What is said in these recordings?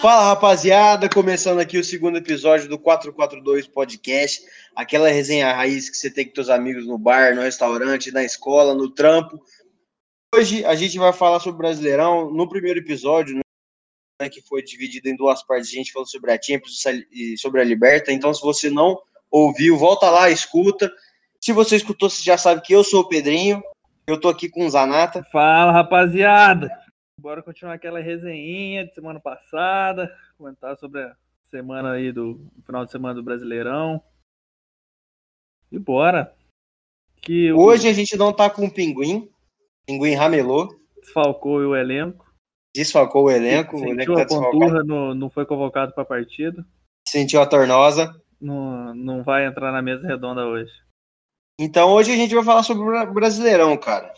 Fala rapaziada, começando aqui o segundo episódio do 442 Podcast, aquela resenha raiz que você tem com seus amigos no bar, no restaurante, na escola, no trampo. Hoje a gente vai falar sobre o Brasileirão. No primeiro episódio, né, que foi dividido em duas partes, a gente falou sobre a Champions e sobre a Liberta. Então, se você não ouviu, volta lá, escuta. Se você escutou, você já sabe que eu sou o Pedrinho. Eu tô aqui com o Zanata. Fala rapaziada! Bora continuar aquela resenha de semana passada, comentar sobre a semana aí do final de semana do Brasileirão. E bora. Que Hoje o... a gente não tá com o Pinguim. Pinguim ramelou. Desfalcou o elenco. Desfalcou o elenco. Sentiu o elenco tá a conturra, não, não foi convocado para a partida. Sentiu a tornosa. Não, não vai entrar na mesa redonda hoje. Então hoje a gente vai falar sobre o Brasileirão, cara.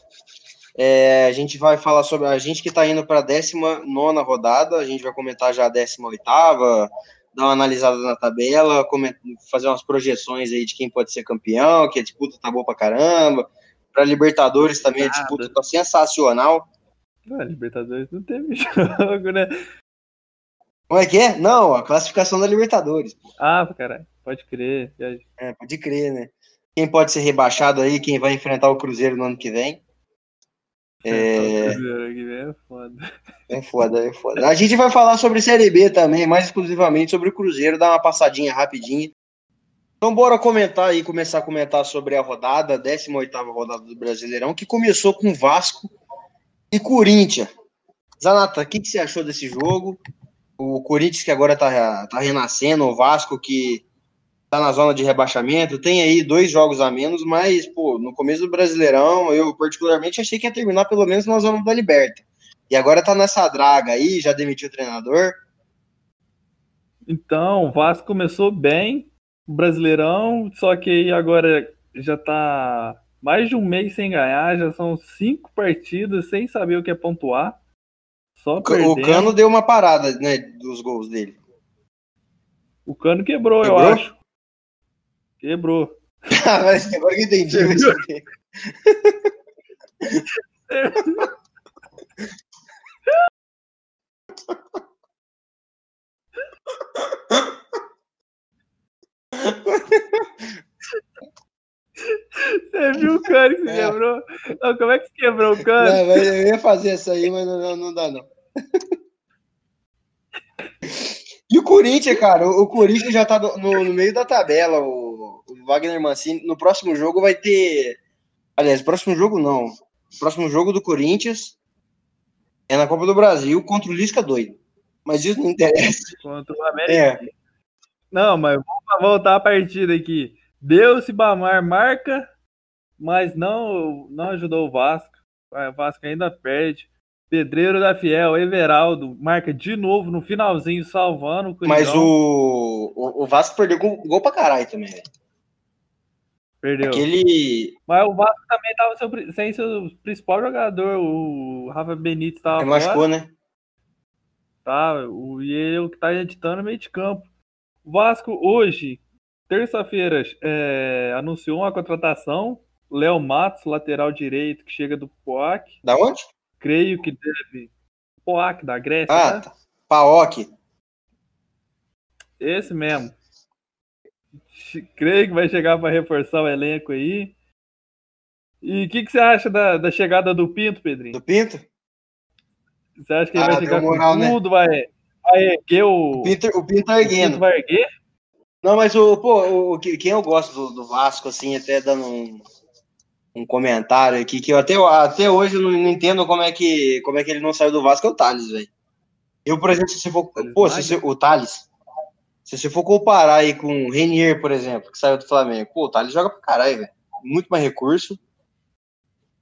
É, a gente vai falar sobre a gente que está indo para a 19 rodada, a gente vai comentar já a 18, dar uma analisada na tabela, fazer umas projeções aí de quem pode ser campeão, que a disputa tá boa pra caramba. Para Libertadores também a disputa tá sensacional. Ah, Libertadores não teve jogo, né? Como é que é? Não, a classificação da Libertadores. Ah, caralho, pode crer. É, pode crer, né? Quem pode ser rebaixado aí, quem vai enfrentar o Cruzeiro no ano que vem. É... é foda. É foda, é foda. A gente vai falar sobre Série B também, mais exclusivamente sobre o Cruzeiro, dar uma passadinha rapidinha. Então bora comentar aí, começar a comentar sobre a rodada, a 18ª rodada do Brasileirão, que começou com Vasco e Corinthians. Zanata, o que, que você achou desse jogo? O Corinthians que agora tá, tá renascendo, o Vasco que tá na zona de rebaixamento, tem aí dois jogos a menos, mas, pô, no começo do Brasileirão, eu particularmente achei que ia terminar pelo menos na zona da Liberta. E agora tá nessa draga aí, já demitiu o treinador. Então, o Vasco começou bem, o Brasileirão, só que aí agora já tá mais de um mês sem ganhar, já são cinco partidas sem saber o que é pontuar. Só o Cano deu uma parada, né, dos gols dele. O Cano quebrou, quebrou? eu acho. Quebrou. Ah, mas agora que entendi. Você viu o cano que se é. quebrou? Não, como é que se quebrou o cano? Não, eu ia fazer isso aí, mas não, não dá, não. E o Corinthians, cara, o, Corinthians já tá no, no meio da tabela. O, Wagner Mancini, no próximo jogo vai ter. Aliás, próximo jogo não. O próximo jogo do Corinthians é na Copa do Brasil contra o Lisca doido. Mas isso não interessa. Contra o América. É. Não, mas vamos voltar a partida aqui. Deus e Bamar marca, mas não, não ajudou o Vasco. O Vasco ainda perde. Pedreiro da Fiel, Everaldo, marca de novo no finalzinho, salvando o Mas o, o, o, Vasco perdeu gol, gol pra caralho também. Perdeu. Aquele... Mas o Vasco também tava seu, sem seu principal jogador, o Rafa Benítez tava Ele machucou, né? Tá, o, e ele é o que tá editando no meio de campo. O Vasco hoje, terça-feira, é, anunciou uma contratação. Léo Matos, lateral direito, que chega do POAC. Da onde? creio que deve. Poak, da Grécia. Ah, né? tá. Paok. Esse mesmo. Creio que vai chegar para reforçar o elenco aí. E o que, que você acha da, da chegada do Pinto, Pedrinho? Do Pinto? Você acha que ele ah, vai chegar moral, com né? tudo? Vai, vai erguer o. O Pinto, o Pinto tá erguendo. O Pinto vai erguer? Não, mas o, pô, o, quem eu gosto do, do Vasco, assim, até dando um, um comentário aqui que eu até, até hoje eu não, entendo como é, que, como é que ele não saiu do Vasco, é o Thales, velho. Eu, por exemplo, se for. Pô, se você, o Thales. Se você for comparar aí com o Renier, por exemplo, que saiu do Flamengo, pô, o Thales joga pra caralho, velho. Muito mais recurso.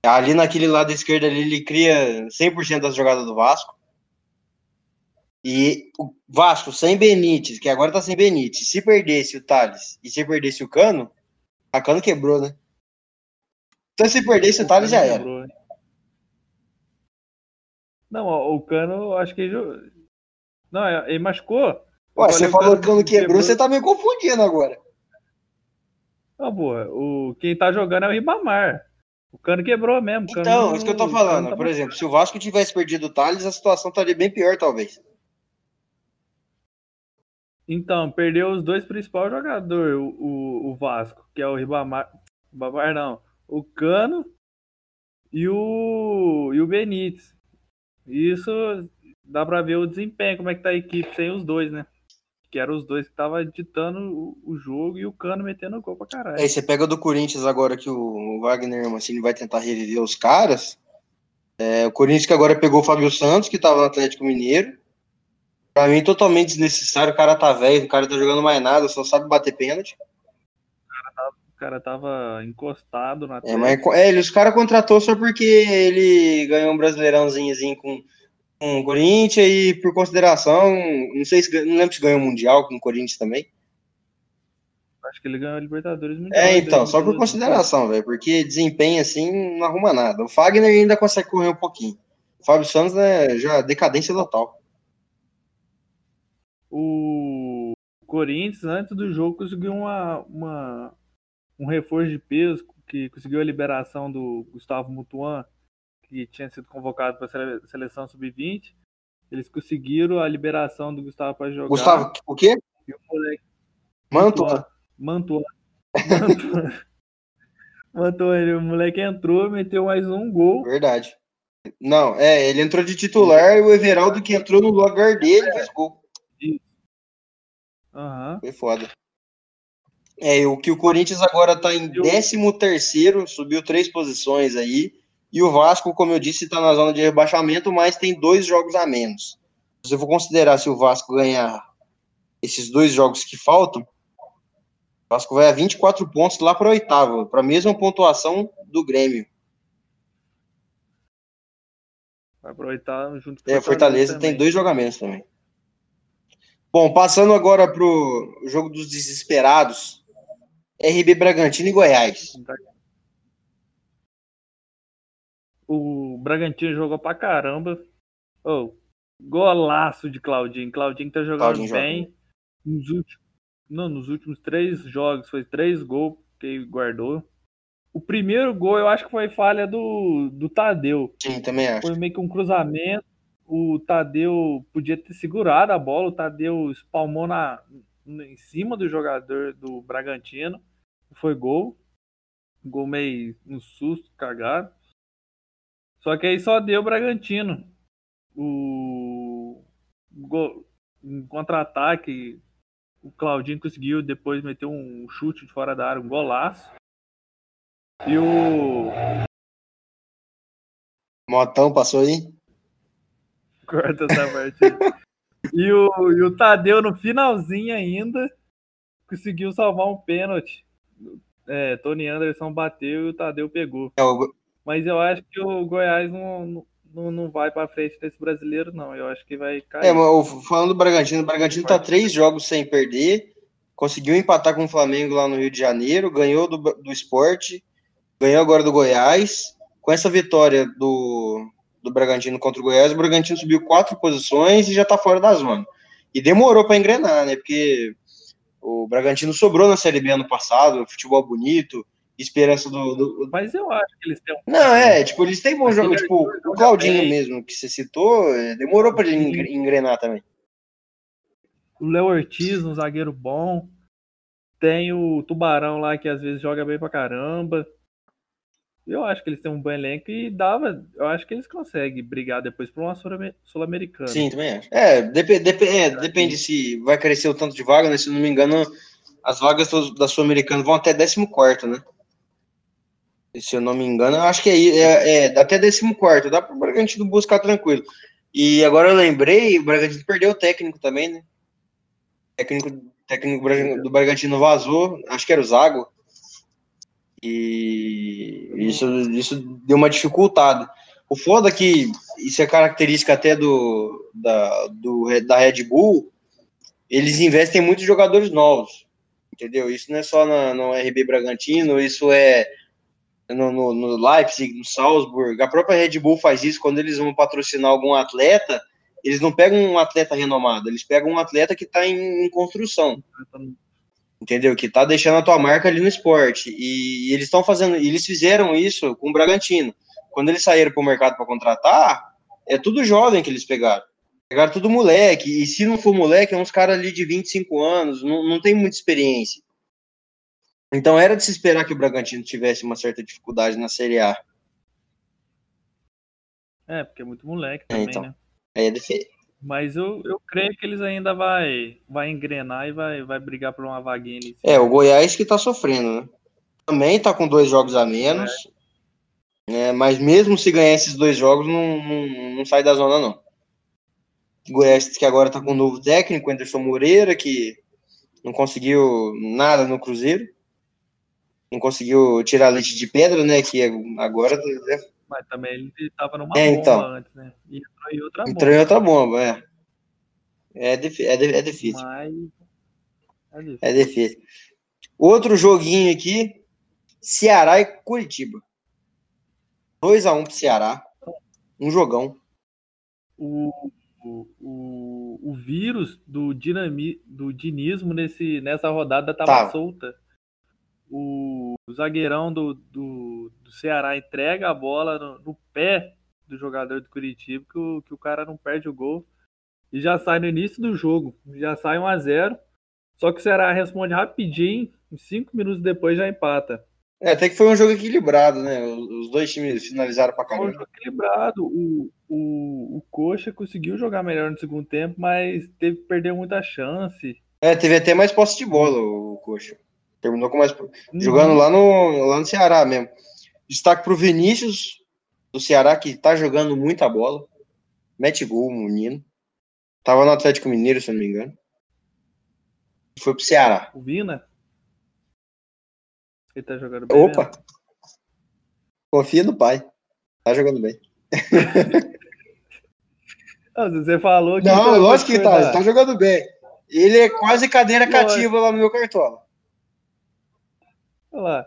Ali naquele lado esquerdo ali, ele cria 100% das jogadas do Vasco. E o Vasco sem Benítez, que agora tá sem Benítez, se perdesse o Thales e se perdesse o Cano, a Cano quebrou, né? Então se perder esse Thales já era. Não, o Cano, acho que ele. Não, ele machucou. Ué, você falou que o Cano quebrou, quebrou, você tá me confundindo agora. Não, porra, o... quem tá jogando é o Ribamar. O Cano quebrou mesmo. Cano então, isso que eu tô falando. Tá Por exemplo, se o Vasco tivesse perdido o Thales, a situação estaria bem pior, talvez. Então, perdeu os dois principais jogadores, o, o, o Vasco, que é o Ribamar. Ribamar não, o Cano e o, e o Benítez. Isso dá pra ver o desempenho, como é que tá a equipe sem os dois, né? Que eram os dois que estavam ditando o, jogo e o Cano metendo gol pra caralho. Aí você pega do Corinthians agora que o Wagner Mancini vai tentar reviver os caras. É, o Corinthians que agora pegou o Fábio Santos, que tava no Atlético Mineiro. Pra mim, totalmente desnecessário. O cara tá velho, o cara tá jogando mais nada, só sabe bater pênalti. O cara tava encostado na é, mas, é, ele, os caras contratou só porque ele ganhou um brasileirãozinho com, com o Corinthians e por consideração, não sei se não lembro se ganhou o Mundial com o Corinthians também. Acho que ele ganhou a Libertadores Mundial. É, então, só por consideração, velho, porque desempenho assim não arruma nada. O Fagner ainda consegue correr um pouquinho. O Fábio Santos é já decadência total o Corinthians, antes do jogo, conseguiu uma, uma, um reforço de peso, que conseguiu a liberação do Gustavo Mutuan, que tinha sido convocado para a seleção sub-20. Eles conseguiram a liberação do Gustavo para jogar. Gustavo, o quê? E o moleque. Mantua. Mantua. Mantua. Mantua. o moleque entrou, meteu mais um gol. Verdade. Não, é, ele entrou de titular e o Everaldo que entrou no lugar dele fez gol. Uhum. Foi foda. É, o que o Corinthians agora tá em 13 terceiro, subiu três posições aí. E o Vasco, como eu disse, está na zona de rebaixamento, mas tem dois jogos a menos. Se eu for considerar se o Vasco ganhar esses dois jogos que faltam, o Vasco vai a 24 pontos lá para oitavo, para a mesma pontuação do Grêmio. Vai para oitavo junto com É, Fortaleza tem dois jogamentos também. Bom, passando agora para o jogo dos desesperados. RB Bragantino e Goiás. O Bragantino jogou pra caramba. Oh, golaço de Claudinho. Claudinho tá jogando Claudinho bem. Nos últimos, não, nos últimos três jogos foi três gols que guardou. O primeiro gol eu acho que foi falha do, do Tadeu. Sim, também acho. Foi meio que um cruzamento o Tadeu podia ter segurado a bola, o Tadeu espalmou na, em cima do jogador do Bragantino, foi gol, gol meio no susto, cagado. Só que aí só deu o Bragantino. O gol, um contra-ataque, o Claudinho conseguiu depois meter um chute de fora da área, um golaço. E o Motão passou aí? corta essa parte aí. E o, e o Tadeu, no finalzinho ainda, conseguiu salvar um pênalti. É, Tony Anderson bateu e o Tadeu pegou. É, o... Mas eu acho que o Goiás não, não, não vai para frente desse brasileiro, não. Eu acho que vai cair. É, mas falando do Bragantino, o Bragantino tá três jogos sem perder. Conseguiu empatar com o Flamengo lá no Rio de Janeiro, ganhou do, do esporte, ganhou agora do Goiás. Com essa vitória do, do Bragantino contra o Goiás, o Bragantino subiu quatro posições e já está fora da zona. E demorou para engrenar, né? Porque o Bragantino sobrou na Série B ano passado, futebol bonito, esperança do, do, Mas eu acho que eles têm um. Não, é, tipo, eles têm bom jogo. Tipo, o Claudinho mesmo, que você citou, é, demorou para ele engrenar também. O Léo Ortiz, um zagueiro bom. Tem o Tubarão lá que às vezes joga bem pra caramba. Eu acho que eles têm um bom elenco e dava. Eu acho que eles conseguem brigar depois por uma Sul-Americana. Sim, também acho. É, dep dep é, depende se vai crescer o tanto de vaga, né? Se não me engano, as vagas da Sul-Americana vão até 14, né? Se eu não me engano, acho que é, é, é até 14. Dá para o Bragantino buscar tranquilo. E agora eu lembrei, o Bragantino perdeu o técnico também, né? O técnico, técnico do Bragantino vazou, acho que era o Zago. E isso, isso deu uma dificultada. O foda é que isso é característica até do, da, do, da Red Bull, eles investem muito em jogadores novos, entendeu? Isso não é só na, no RB Bragantino, isso é no, no, no, Leipzig, no Salzburg. A própria Red Bull faz isso quando eles vão patrocinar algum atleta, eles não pegam um atleta renomado, eles pegam um atleta que está em, em construção entendeu? Que tá deixando a tua marca ali no esporte. E, e eles estão fazendo, eles fizeram isso com o Bragantino. Quando eles saíram para o mercado para contratar, é tudo jovem que eles pegaram. Pegaram tudo moleque, e se não for moleque, é uns caras ali de 25 anos, não, não tem muita experiência. Então era de se esperar que o Bragantino tivesse uma certa dificuldade na Série A. É, porque é muito moleque é, também, é, então. né? É. Mas eu, eu creio que eles ainda vai, vai engrenar e vai, vai brigar por uma vaguinha ali. É, o Goiás que tá sofrendo, né? Também tá com dois jogos a menos. É. É, mas mesmo se ganhar esses dois jogos, não, não, não sai da zona, não. O Goiás que agora tá com um novo técnico, Anderson Moreira, que não conseguiu nada no Cruzeiro. Não conseguiu tirar leite de pedra, né? Que agora né, mas também ele estava numa é, bomba então, antes, né? E entrou em outra bomba. Entrou em outra bomba, é. É, é, é difícil. Mas... É difícil. É difícil. Outro joguinho aqui, Ceará e Curitiba. 2x1 pro Ceará. Um jogão. O, o, o, vírus do, dinami, do dinismo nesse, nessa rodada tava tá. solta o zagueirão do, do, do Ceará entrega a bola no, no, pé do jogador do Curitiba, que o, que o cara não perde o gol. E já sai no início do jogo. Já sai 1 a 0 Só que o Ceará responde rapidinho, cinco minutos depois já empata. É, até que foi um jogo equilibrado, né? Os dois times finalizaram pra caramba. Foi um jogo equilibrado. O, o, o Coxa conseguiu jogar melhor no segundo tempo, mas teve que perder muita chance. É, teve até mais posse de bola o Coxa. Terminou com mais. Uhum. Jogando lá no, lá no Ceará mesmo. Destaque para o Vinícius, do Ceará, que tá jogando muita bola. Mete gol, menino. Tava no Atlético Mineiro, se eu não me engano. Foi pro Ceará. O Vina? Ele tá jogando bem. Opa! Mesmo. Confia no pai. Tá jogando bem. Não, você falou que. Não, lógico que tá. Tá jogando bem. Ele é quase cadeira cativa lá no meu cartola. Olha lá.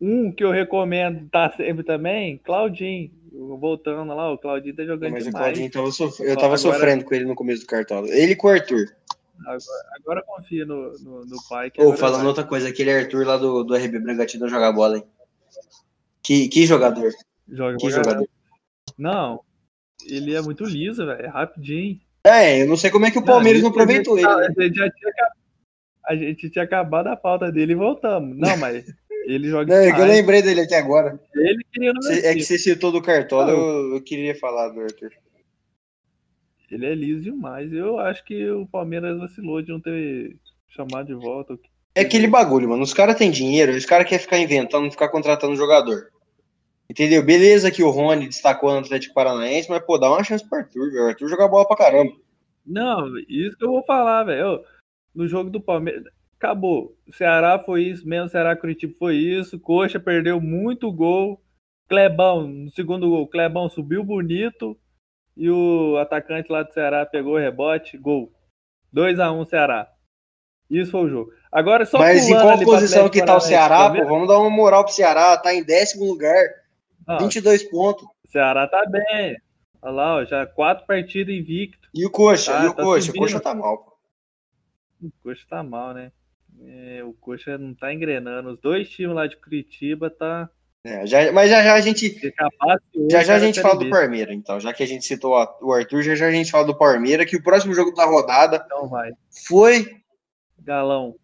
Um que eu recomendo tá sempre também, Claudinho. Voltando lá, o Claudinho tá jogando Mas demais. o Claudinho tava sof... eu tava agora... sofrendo com ele no começo do cartola. Ele com o Arthur. Agora, agora confia no, no, no pai. Ô, falando outra coisa, aquele Arthur lá do, do RB Bragantino jogar bola, hein? Que, que jogador. Joga que jogador. Não, ele é muito liso, velho. É rapidinho. É, eu não sei como é que o Palmeiras não, não aproveitou ele. Né? Ele já tinha a gente tinha acabado a pauta dele e voltamos. Não, mas ele joga. Não, é que eu lembrei dele aqui agora. Ele queria no É que você citou do Cartola, eu, eu, queria falar do Arthur. Ele é liso demais. Eu acho que o Palmeiras vacilou de não ter chamado de volta. É aquele bagulho, mano. Os caras têm dinheiro, os caras querem ficar inventando, ficar contratando jogador. Entendeu? Beleza que o Rony destacou no Atlético Paranaense, mas, pô, dá uma chance pro Arthur, velho. O Arthur joga bola pra caramba. Não, isso que eu vou falar, velho no jogo do Palmeiras. Acabou. Ceará foi isso mesmo, Ceará Curitiba foi isso. Coxa perdeu muito gol. Clebão, no segundo gol, Clebão subiu bonito e o atacante lá do Ceará pegou o rebote, gol. 2 a 1 Ceará. Isso foi o jogo. Agora só Mas em qual posição que tá o Ceará, pô? Vamos dar uma moral pro Ceará, tá em décimo lugar. Ah, 22 pontos. Ceará tá bem. Olha lá, ó, já quatro partidas invicto. E o Coxa? Tá, e o tá Coxa? Subindo. O Coxa tá mal, pô. O Coxa tá mal, né? É, o Coxa não tá engrenando. Os dois times lá de Curitiba tá. É, já, mas já já a gente. Já já a gente fala do Palmeiras, então. Já que a gente citou o Arthur, já já a gente fala do Palmeiras, que o próximo jogo da rodada então vai. foi. Galão.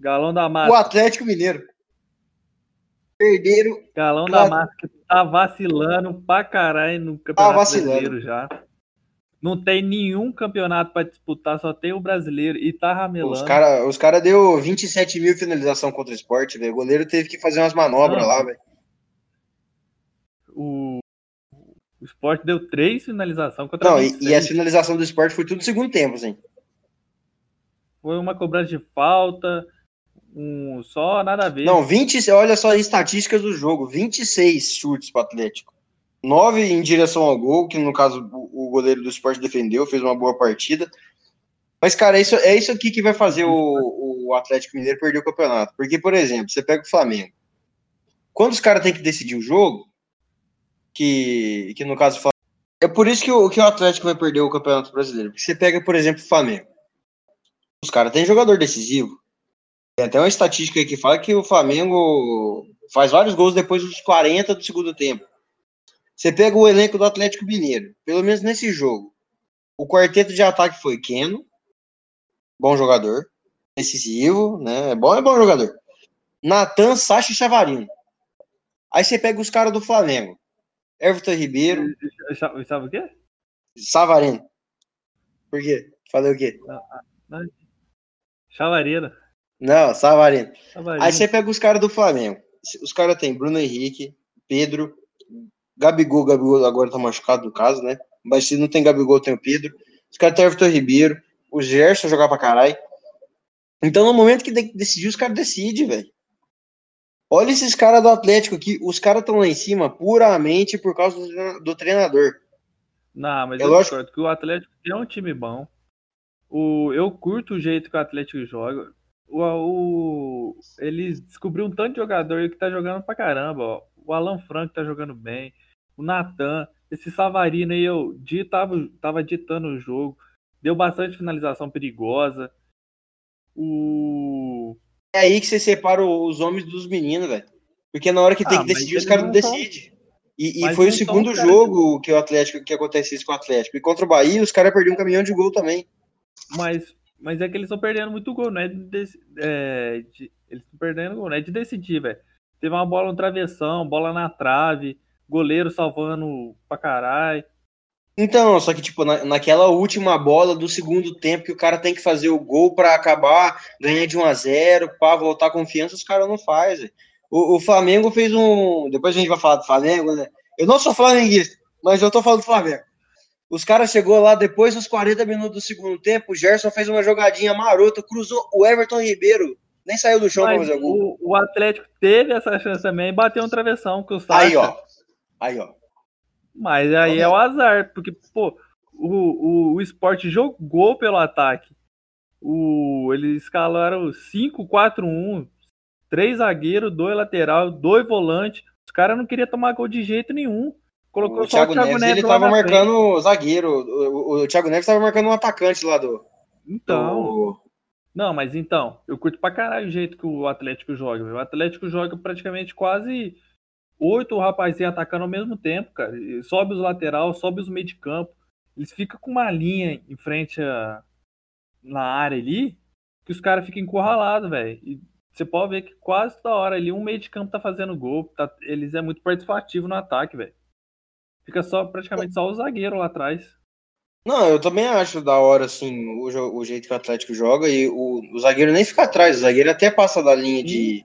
Galão da Massa. O Atlético Mineiro. Perderam. Galão da Massa que tá vacilando pra caralho no tá Campeonato tá Brasileiro já. Não tem nenhum campeonato para disputar, só tem o brasileiro e tá ramelando. Os caras os cara deu 27 mil finalização contra o esporte, velho. O goleiro teve que fazer umas manobras Não. lá, velho. O, o esporte deu três finalizações contra Não, e, e, a finalização do esporte foi tudo no segundo tempo, assim. Foi uma cobrança de falta, um, só nada a ver. Não, 20, olha só as estatísticas do jogo: 26 chutes para Atlético nove em direção ao gol, que no caso o goleiro do esporte defendeu, fez uma boa partida. Mas, cara, isso, é isso aqui que vai fazer o, o Atlético Mineiro perder o campeonato. Porque, por exemplo, você pega o Flamengo. Quando os caras têm que decidir o jogo, que, que no caso é por isso que o, que o Atlético vai perder o Campeonato Brasileiro. Porque você pega, por exemplo, o Flamengo. Os caras têm jogador decisivo. Tem até uma estatística que fala que o Flamengo faz vários gols depois dos 40 do segundo tempo. Você pega o elenco do Atlético Mineiro, pelo menos nesse jogo. O quarteto de ataque foi Keno, bom jogador, decisivo, né? É bom, é bom jogador. Natan, Sacha e Chavarino. Aí você pega os caras do Flamengo. Everton Ribeiro. Sabe o quê? Savarino. Por quê? Falei o quê? Chavarino. Não, Savarino. Savarino. Aí você pega os caras do Flamengo. Os caras tem Bruno Henrique, Pedro, Gabigol, Gabigol agora tá machucado no caso, né? Mas se não tem Gabigol, tem o Pedro. Os caras tem Everton Ribeiro, o Gerson jogar pra caralho. Então, no momento que decidir, os caras decidem, velho. Olha esses caras do Atlético aqui. Os caras estão lá em cima puramente por causa do, treinador. Não, mas é eu lógico... discordo que o Atlético é um time bom. O, eu curto o jeito que o Atlético joga. O, o, eles descobriram um tanto de jogador que tá jogando pra caramba. Ó. O Alan Franco tá jogando bem. O Natan. Esse Savarino aí, eu tava, tava ditando o jogo. Deu bastante finalização perigosa. O. É aí que você separa os homens dos meninos, velho. Porque na hora que ah, tem que decidir, os caras não decidem. E, e foi o segundo jogo que o Atlético que acontece isso com o Atlético. E contra o Bahia, os caras perderam um caminhão de gol também. Mas, mas é que eles estão perdendo muito gol, não é de, é, de eles estão perdendo gol, não é de decidir, velho. Teve uma bola no travessão, bola na trave, goleiro salvando pra caralho. Então, só que, tipo, na, naquela última bola do segundo tempo que o cara tem que fazer o gol para acabar, ganhar de 1 a 0 para voltar a confiança, os caras não fazem. O, o, Flamengo fez um. Depois a gente vai falar do Flamengo, né? Eu não sou flamenguista, mas eu tô falando do Flamengo. Os caras chegou lá depois dos 40 minutos do segundo tempo, o Gerson fez uma jogadinha marota, cruzou o Everton Ribeiro, nem saiu do chão para fazer o gol. O, Atlético teve essa chance também e bateu um travessão com o Sacha. Aí, ó. Aí, ó. Mas aí é o azar, porque, pô, o, o, o esporte jogou pelo ataque. O, eles escalaram 5-4-1, três zagueiros, dois lateral, dois volantes. Os caras não queriam tomar gol de jeito nenhum. Colocou o só Thiago o Thiago Neves, Neves ele tava marcando o zagueiro. O, o, Thiago Neves tava marcando um atacante lá do. Então. Do... Não, mas então, eu curto pra caralho o jeito que o Atlético joga. O Atlético joga praticamente quase oito rapazinhos atacando ao mesmo tempo, cara. Sobe os lateral, sobe os meio de campo. Eles ficam com uma linha em frente a, na área ali, que os caras ficam encurralados, velho. E você pode ver que quase toda hora ali um meio de campo tá fazendo gol. Tá, eles é muito participativo no ataque, velho. Fica só praticamente só o zagueiro lá atrás. Não, eu também acho da hora, assim, o, o jeito que o Atlético joga e o, o zagueiro nem fica atrás, o zagueiro até passa da linha de,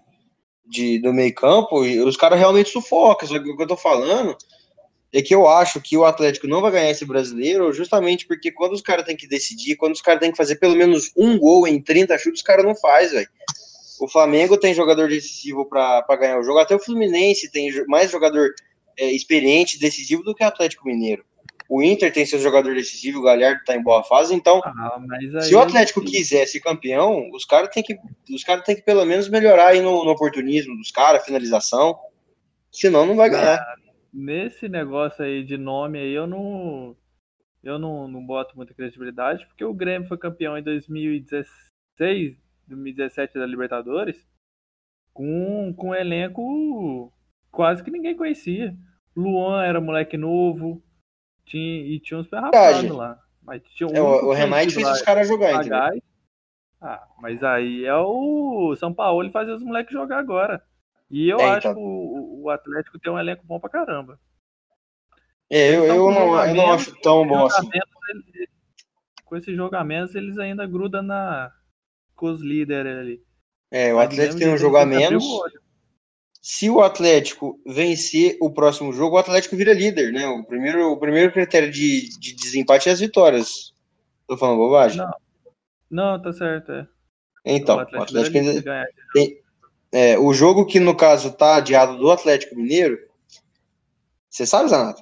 de, do meio campo os caras realmente sufocam. Só que o que eu tô falando é que eu acho que o Atlético não vai ganhar esse brasileiro justamente porque quando os caras têm que decidir, quando os caras têm que fazer pelo menos um gol em 30 chutes, os caras não faz, velho. O Flamengo tem jogador decisivo para ganhar o jogo, até o Fluminense tem mais jogador é, experiente, decisivo do que o Atlético Mineiro. O Inter tem seu jogador decisivo, o Galhardo está em boa fase, então ah, se o Atlético é quiser ser campeão, os caras têm que os caras têm que pelo menos melhorar aí no, no oportunismo dos caras, finalização, senão não vai ganhar. Ah, nesse negócio aí de nome aí eu não eu não, não boto muita credibilidade, porque o Grêmio foi campeão em 2016, 2017 da Libertadores, com, com um elenco quase que ninguém conhecia. Luan era moleque novo, tinha, e tinha uns perrapados lá. Mas tinha um é, o, o fez os caras jogar, Ah, mas aí é o São Paulo fazer os moleques jogar agora. E eu é, acho então... que o, o, Atlético tem um elenco bom pra caramba. É, eu, eu, não, eu não acho tão bom assim. Eles, com esses jogamentos, eles ainda grudam na, com os líderes ali. É, o Atlético tem um jogamento se o Atlético vencer o próximo jogo, o Atlético vira líder, né? O primeiro, o primeiro critério de, de desempate é as vitórias. Tô falando bobagem? Não, não tá certo, é. Então, o Atlético, o Atlético ainda tem, é, o jogo que, no caso, tá adiado do Atlético Mineiro, você sabe, Zanato?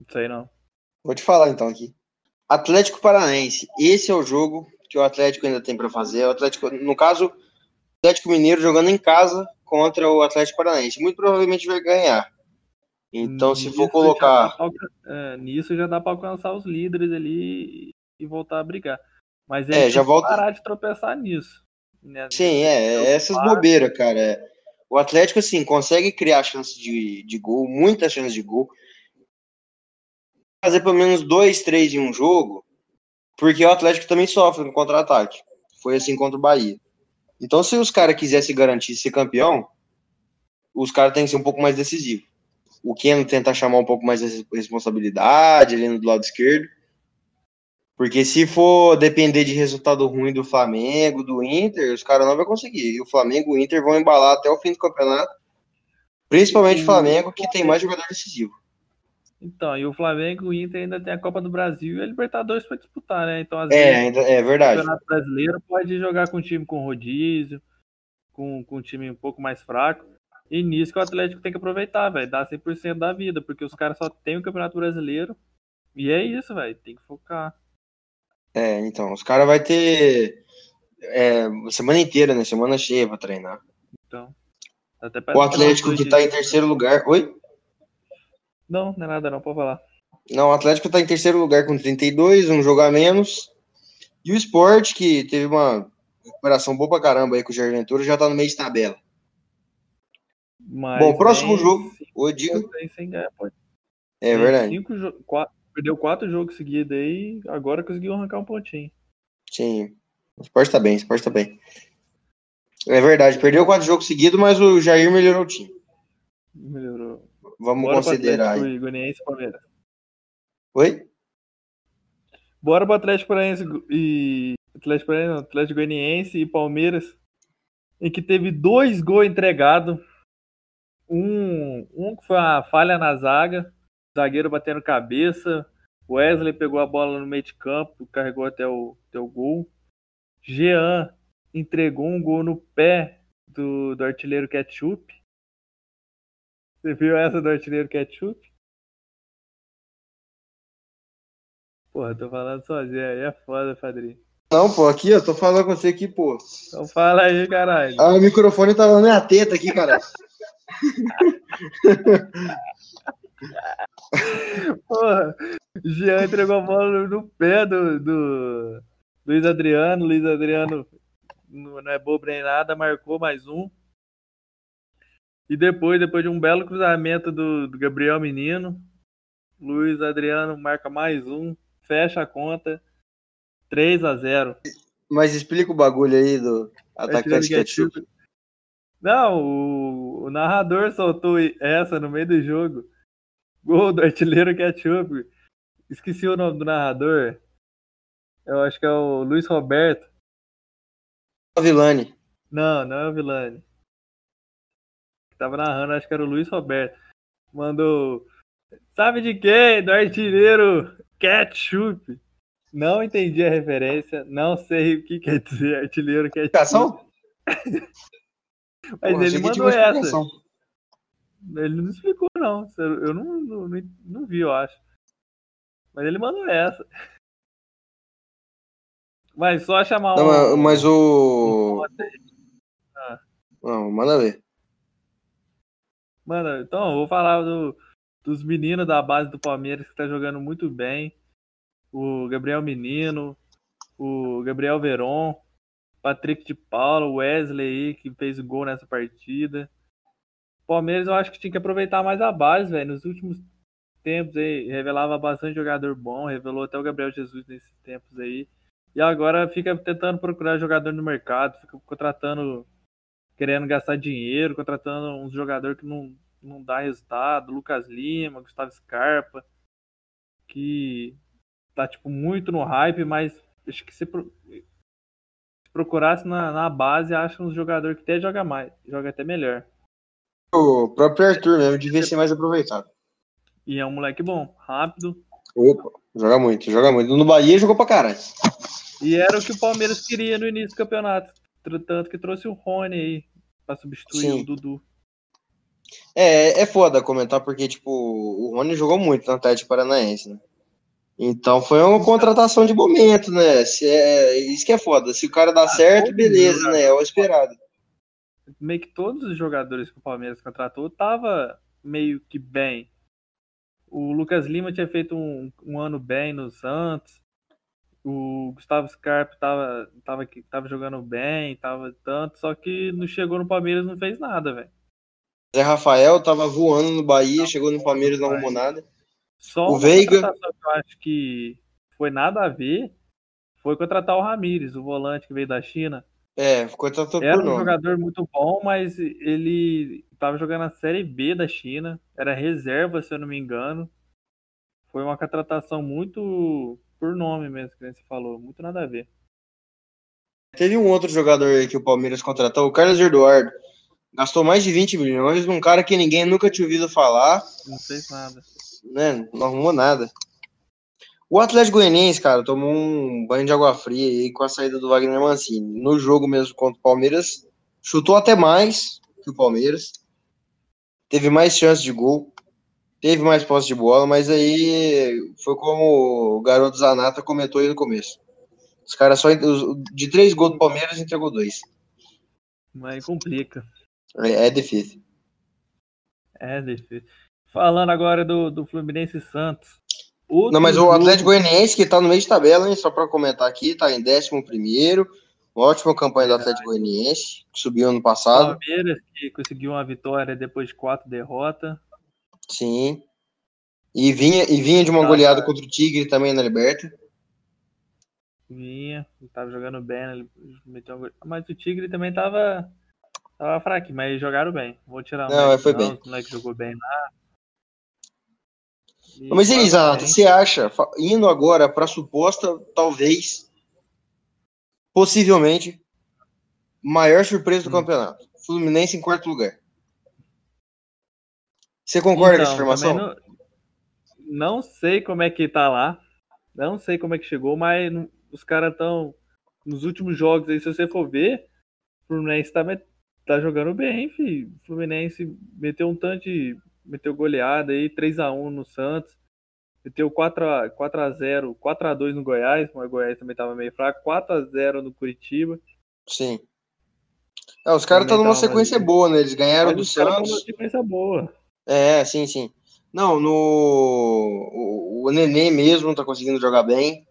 Não sei não. Vou te falar então aqui. Atlético Paranaense, esse é o jogo que o Atlético ainda tem para fazer. O Atlético, no caso, Atlético Mineiro jogando em casa contra o Atlético Paranaense. Muito provavelmente vai ganhar. Então, nisso se for colocar. Pra, é, nisso já dá para alcançar os líderes ali e voltar a brigar. Mas é, já volta... parar de tropeçar nisso. Né? Sim, é, é essas bobeiras, cara. O Atlético, assim, consegue criar chance de, de gol, muitas chances de gol. fazer pelo menos dois, três em um jogo, porque o Atlético também sofre no contra-ataque. Foi assim contra o Bahia. Então, se os caras quisessem garantir ser campeão, os caras têm que ser um pouco mais decisivos. O Keno tenta chamar um pouco mais de responsabilidade ali no lado esquerdo. Porque se for depender de resultado ruim do Flamengo, do Inter, os caras não vão conseguir. E o Flamengo e o Inter vão embalar até o fim do campeonato. Principalmente o Flamengo, que tem mais jogador decisivo. Então, e o Flamengo e o Inter ainda tem a Copa do Brasil e a Libertadores para disputar, né? Então, às é, vezes, é verdade. o Campeonato Brasileiro pode jogar com um time com rodízio, com, com um time um pouco mais fraco. E nisso que o Atlético tem que aproveitar, velho. Dar 100% da vida, porque os caras só tem o Campeonato Brasileiro. E é isso, velho. Tem que focar. É, então, os caras vão ter é, semana inteira, né? Semana cheia pra treinar. Então. o Atlético que tá em terceiro lugar. Oi? Não, não é nada, não, pode falar. Não, o Atlético tá em terceiro lugar com 32, um jogo a menos. E o Sport, que teve uma recuperação boa pra caramba aí com o Jair Ventura, já tá no meio de tabela. Mas Bom, próximo jogo. Oi, diga. É verdade. Cinco, quatro, perdeu quatro jogos seguidos aí, agora conseguiu arrancar um pontinho. Sim. O Sport tá bem, o Sport tá bem. É verdade, perdeu quatro jogos seguidos, mas o Jair melhorou o time. Melhorou. Vamos Bora considerar. Atlético Goianiense e Palmeiras. Oi? Bora pro Atlético Paranaense e. Atlético Paranaense, não, Atlético Goianiense e Palmeiras, em que teve dois gols entregados um, um que foi uma falha na zaga, zagueiro batendo cabeça. Wesley pegou a bola no meio de campo, carregou até o, até o gol. Jean entregou um gol no pé do, do artilheiro Ketchup. Você viu essa do artilheiro Ketchup? Porra, tô falando sozinho aí, é foda, padrinho. Não, pô, aqui eu tô falando com você aqui, pô. Então fala aí, caralho. Ah, o microfone tava na minha teta aqui, caralho. Porra, Jean entregou a bola no pé do, do Luiz Adriano. Luiz Adriano não é bobo nem nada, marcou mais um. E depois, depois de um belo cruzamento do, do Gabriel Menino, Luiz Adriano marca mais um, fecha a conta, 3 a 0 Mas explica o bagulho aí do atacante ketchup. Não, o, o, narrador soltou essa no meio do jogo. Gol do artilheiro ketchup. Esqueci o nome do narrador. Eu acho que é o Luiz Roberto. É o Vilani. Não, não é o Vilani. Tava narrando, acho que era o Luiz Roberto. Mandou. Sabe de quem? Do artilheiro ketchup. Não entendi a referência, não sei o que quer dizer artilheiro ketchup. Mas Pô, ele mandou essa. Ele não explicou, não. Eu não, não, não, não vi, eu acho. Mas ele mandou essa. Mas só chamar não, um. Mas o. Ah. Não, manda ver. Mano, então, vou falar do, dos meninos da base do Palmeiras que tá jogando muito bem. O Gabriel Menino, o Gabriel Veron, Patrick de Paula, Wesley aí, que fez o gol nessa partida. Palmeiras eu acho que tinha que aproveitar mais a base, velho. Nos últimos tempos aí, revelava bastante jogador bom, revelou até o Gabriel Jesus nesses tempos aí. E agora fica tentando procurar jogador no mercado, fica contratando, querendo gastar dinheiro, contratando uns jogadores que não, não dá resultado. Lucas Lima, Gustavo Scarpa, que tá, tipo, muito no hype, mas acho que se, procurasse na, na base, acha um jogador que até joga mais, joga até melhor. O próprio Arthur mesmo devia ser mais aproveitado. E é um moleque bom, rápido. Opa, joga muito, joga muito. No Bahia jogou pra caralho. E era o que o Palmeiras queria no início do campeonato. Tanto que trouxe o Rony aí pra substituir Sim. o Dudu. É, é foda comentar porque, tipo, o Rony jogou muito no Atlético Paranaense, né? Então foi uma contratação de momento, né? Se é, isso que é foda. Se o cara dá ah, certo, beleza, né? É o esperado. Meio que todos os jogadores que o Palmeiras contratou tava meio que bem. O Lucas Lima tinha feito um, um ano bem no Santos. O Gustavo Scarpa tava, tava, tava jogando bem, tava tanto, só que não chegou no Palmeiras não fez nada, velho. Zé Rafael tava voando no Bahia, chegou no Palmeiras não arrumou nada. Só O uma Veiga. contratação que eu acho que foi nada a ver foi contratar o Ramires, o volante que veio da China. É, contratou Era um nome. jogador muito bom, mas ele estava jogando na Série B da China, era reserva, se eu não me engano. Foi uma contratação muito por nome mesmo, que nem você falou, muito nada a ver. Teve um outro jogador aí que o Palmeiras contratou, o Carlos Eduardo. Gastou mais de 20 milhões num cara que ninguém nunca tinha ouvido falar, Não fez nada. né? Não arrumou nada. O Atlético Goianiense, cara, tomou um banho de água fria aí com a saída do Wagner Mancini. No jogo mesmo contra o Palmeiras, chutou até mais que o Palmeiras. Teve mais chances de gol. Teve mais posse de bola, mas aí foi como o garoto Zanata comentou aí no começo. Os caras só. De três gols do Palmeiras, entregou dois. Mas complica. É, é difícil. É difícil. Falando agora do, do Fluminense e Santos. Outro Não, mas o jogo- Atlético Goianiense, que tá no meio de tabela, hein? Só pra comentar aqui, tá em 11. Ótima campanha do Atlético Goianiense, que subiu ano passado. Palmeiras, que conseguiu uma vitória depois de quatro derrotas. Sim. E vinha, e vinha de uma Tá, goleada contra o Tigre também na Liberta. Vinha, tava jogando bem, né? ele meteu um gol. Mas o Tigre também tava, tava fraquinho, mas jogaram bem. Vou tirar Não, mérito, mas foi bem. O moleque jogou bem lá. E Mas e aí, bem. você acha, indo agora pra suposta, talvez, possivelmente, maior surpresa do Hum. campeonato? Fluminense em quarto lugar. Você concorda com essa Então, informação? Não, não sei como é que tá lá. Não sei como é que chegou, mas não- os caras estão. Nos últimos jogos aí, se você for ver, o Fluminense tá, tá jogando bem, filho. O Fluminense meteu um tanto de. Meteu goleada aí, 3x1 no Santos. Meteu 4x, 4x0, 4x2 no Goiás, mas o Goiás também tava meio fraco. 4x0 no Curitiba. Sim. É, os caras estão Também numa sequência boa, né? Eles ganharam Mas do os caras tão Santos. numa sequência boa. É, sim, sim. Não, no. O, o Nenê mesmo tá conseguindo jogar bem.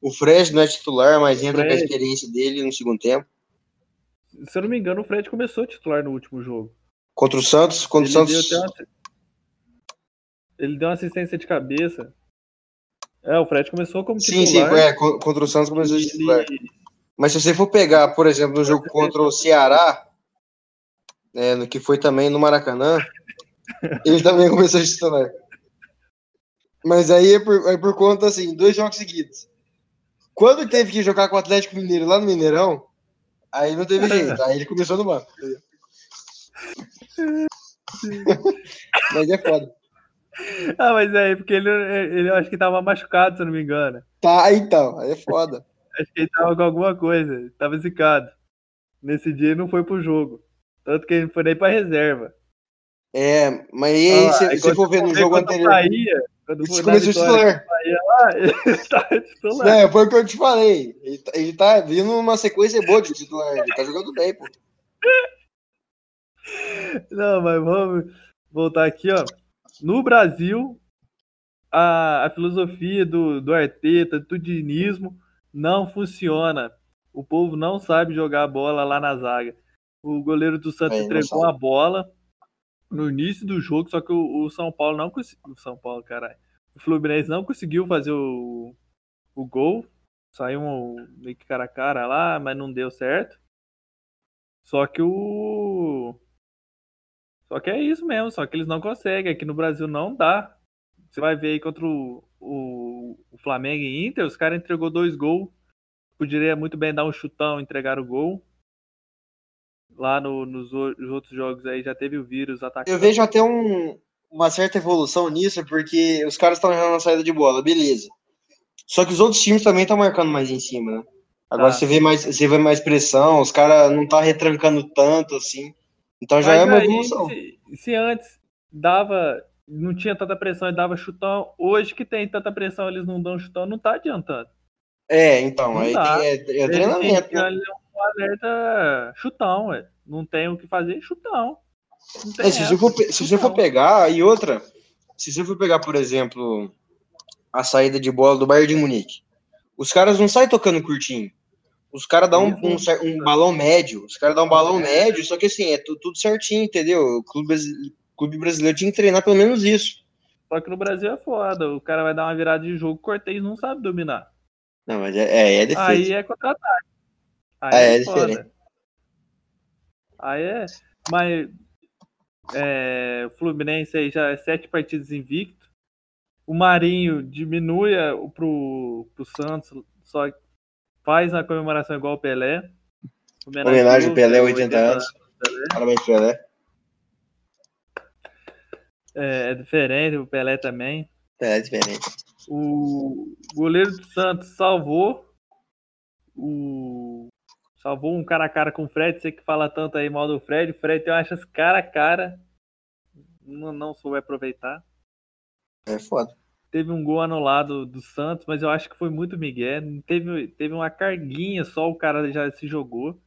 O Fred não é titular, mas entra com a experiência dele no segundo tempo. Se eu não me engano, o Fred começou titular no último jogo. Contra o Santos, contra o Ele deu, Santos. até uma... ele deu uma assistência de cabeça. É, o Fred começou como Sim, sim, titular. é, co- contra o Santos começou a titular. ele... Mas se você for pegar, por exemplo, no jogo contra o Ceará, é, no que foi também no Maracanã, ele também começou a titular. Mas aí é por, é por conta, assim, dois jogos seguidos. Quando teve que jogar com o Atlético Mineiro lá no Mineirão, aí não teve jeito. Aí ele começou no banco. Mas é foda. Ah, mas é, porque ele, ele eu acho que tava machucado, se eu não me engano. Tá, então, aí é foda. Acho que ele tava com alguma coisa, tava zicado. Nesse dia ele não foi pro jogo. Tanto que ele não foi nem pra reserva. É, mas aí, Ah, se aí quando for ver no jogo anterior, Saía, quando foi começou titular. saía lá, ele tava titular. É, foi o que eu te falei. Ele, tá- ele tá vindo numa sequência boa de titular. Ele tá jogando bem, pô. Não, mas vamos voltar aqui, ó. No Brasil, a, a filosofia do, do Arteta, do dinismo, não funciona. O povo não sabe jogar a bola lá na zaga. O goleiro do Santos É, não entregou a bola no início do jogo, só que o, o São Paulo não conseguiu. O São Paulo, caralho. O Fluminense não conseguiu fazer o, o gol. Saiu um, meio que cara a cara lá, mas não deu certo. Só que o. Só que é isso mesmo, só que eles não conseguem. Aqui no Brasil não dá. Você vai ver aí contra o, o, o Flamengo e Inter, os caras entregou dois gols. Poderia muito bem dar um chutão entregar o gol. Lá no- nos nos outros jogos aí já teve o vírus atacando. Eu vejo até um- uma certa evolução nisso, porque os caras estão errando na saída de bola, beleza. Só que os outros times também estão marcando mais em cima, né? Agora Tá. você vê mais, você vê mais pressão, os caras não tá retrancando tanto assim. Então já Mas é uma evolução. se, se antes dava, não tinha tanta pressão e dava chutão, hoje que tem tanta pressão eles não dão chutão, não tá adiantando. É, então, Não aí tem, é, é Eles treinamento, que né? Alerta chutão, ué. Não tem o que fazer, chutão. É, se, você for, se você for pegar, e outra, se você for pegar, por exemplo, a saída de bola do Bayern de Munique, os caras não saem tocando curtinho. Os caras dão um, um, um balão médio. Os caras dão um balão médio, só que assim, é tu- tudo certinho, entendeu? O clube, clube brasileiro tinha que treinar pelo menos isso. Só que no Brasil é foda. O cara vai dar uma virada de jogo, o Cortez não sabe dominar. Não, mas é, é, é. Aí é contra-ataque. Aí É, é, é foda. diferente. Aí é. Mas é, o Fluminense aí já é sete partidas invicto. O Marinho diminui pro, pro Santos, só faz a comemoração igual o Pelé. Homenagem ao Pelé, ao 80 anos. Parabéns, Pelé. É, é diferente, o Pelé também. Pelé é diferente. O goleiro do Santos salvou o salvou um cara a cara com o Fred. Você que fala tanto aí mal do Fred. O Fred tem achas cara a cara. Não, não soube aproveitar. É foda. Teve um gol anulado do Santos, mas eu acho que foi muito Miguel. Teve, teve uma carguinha só, o cara já se jogou.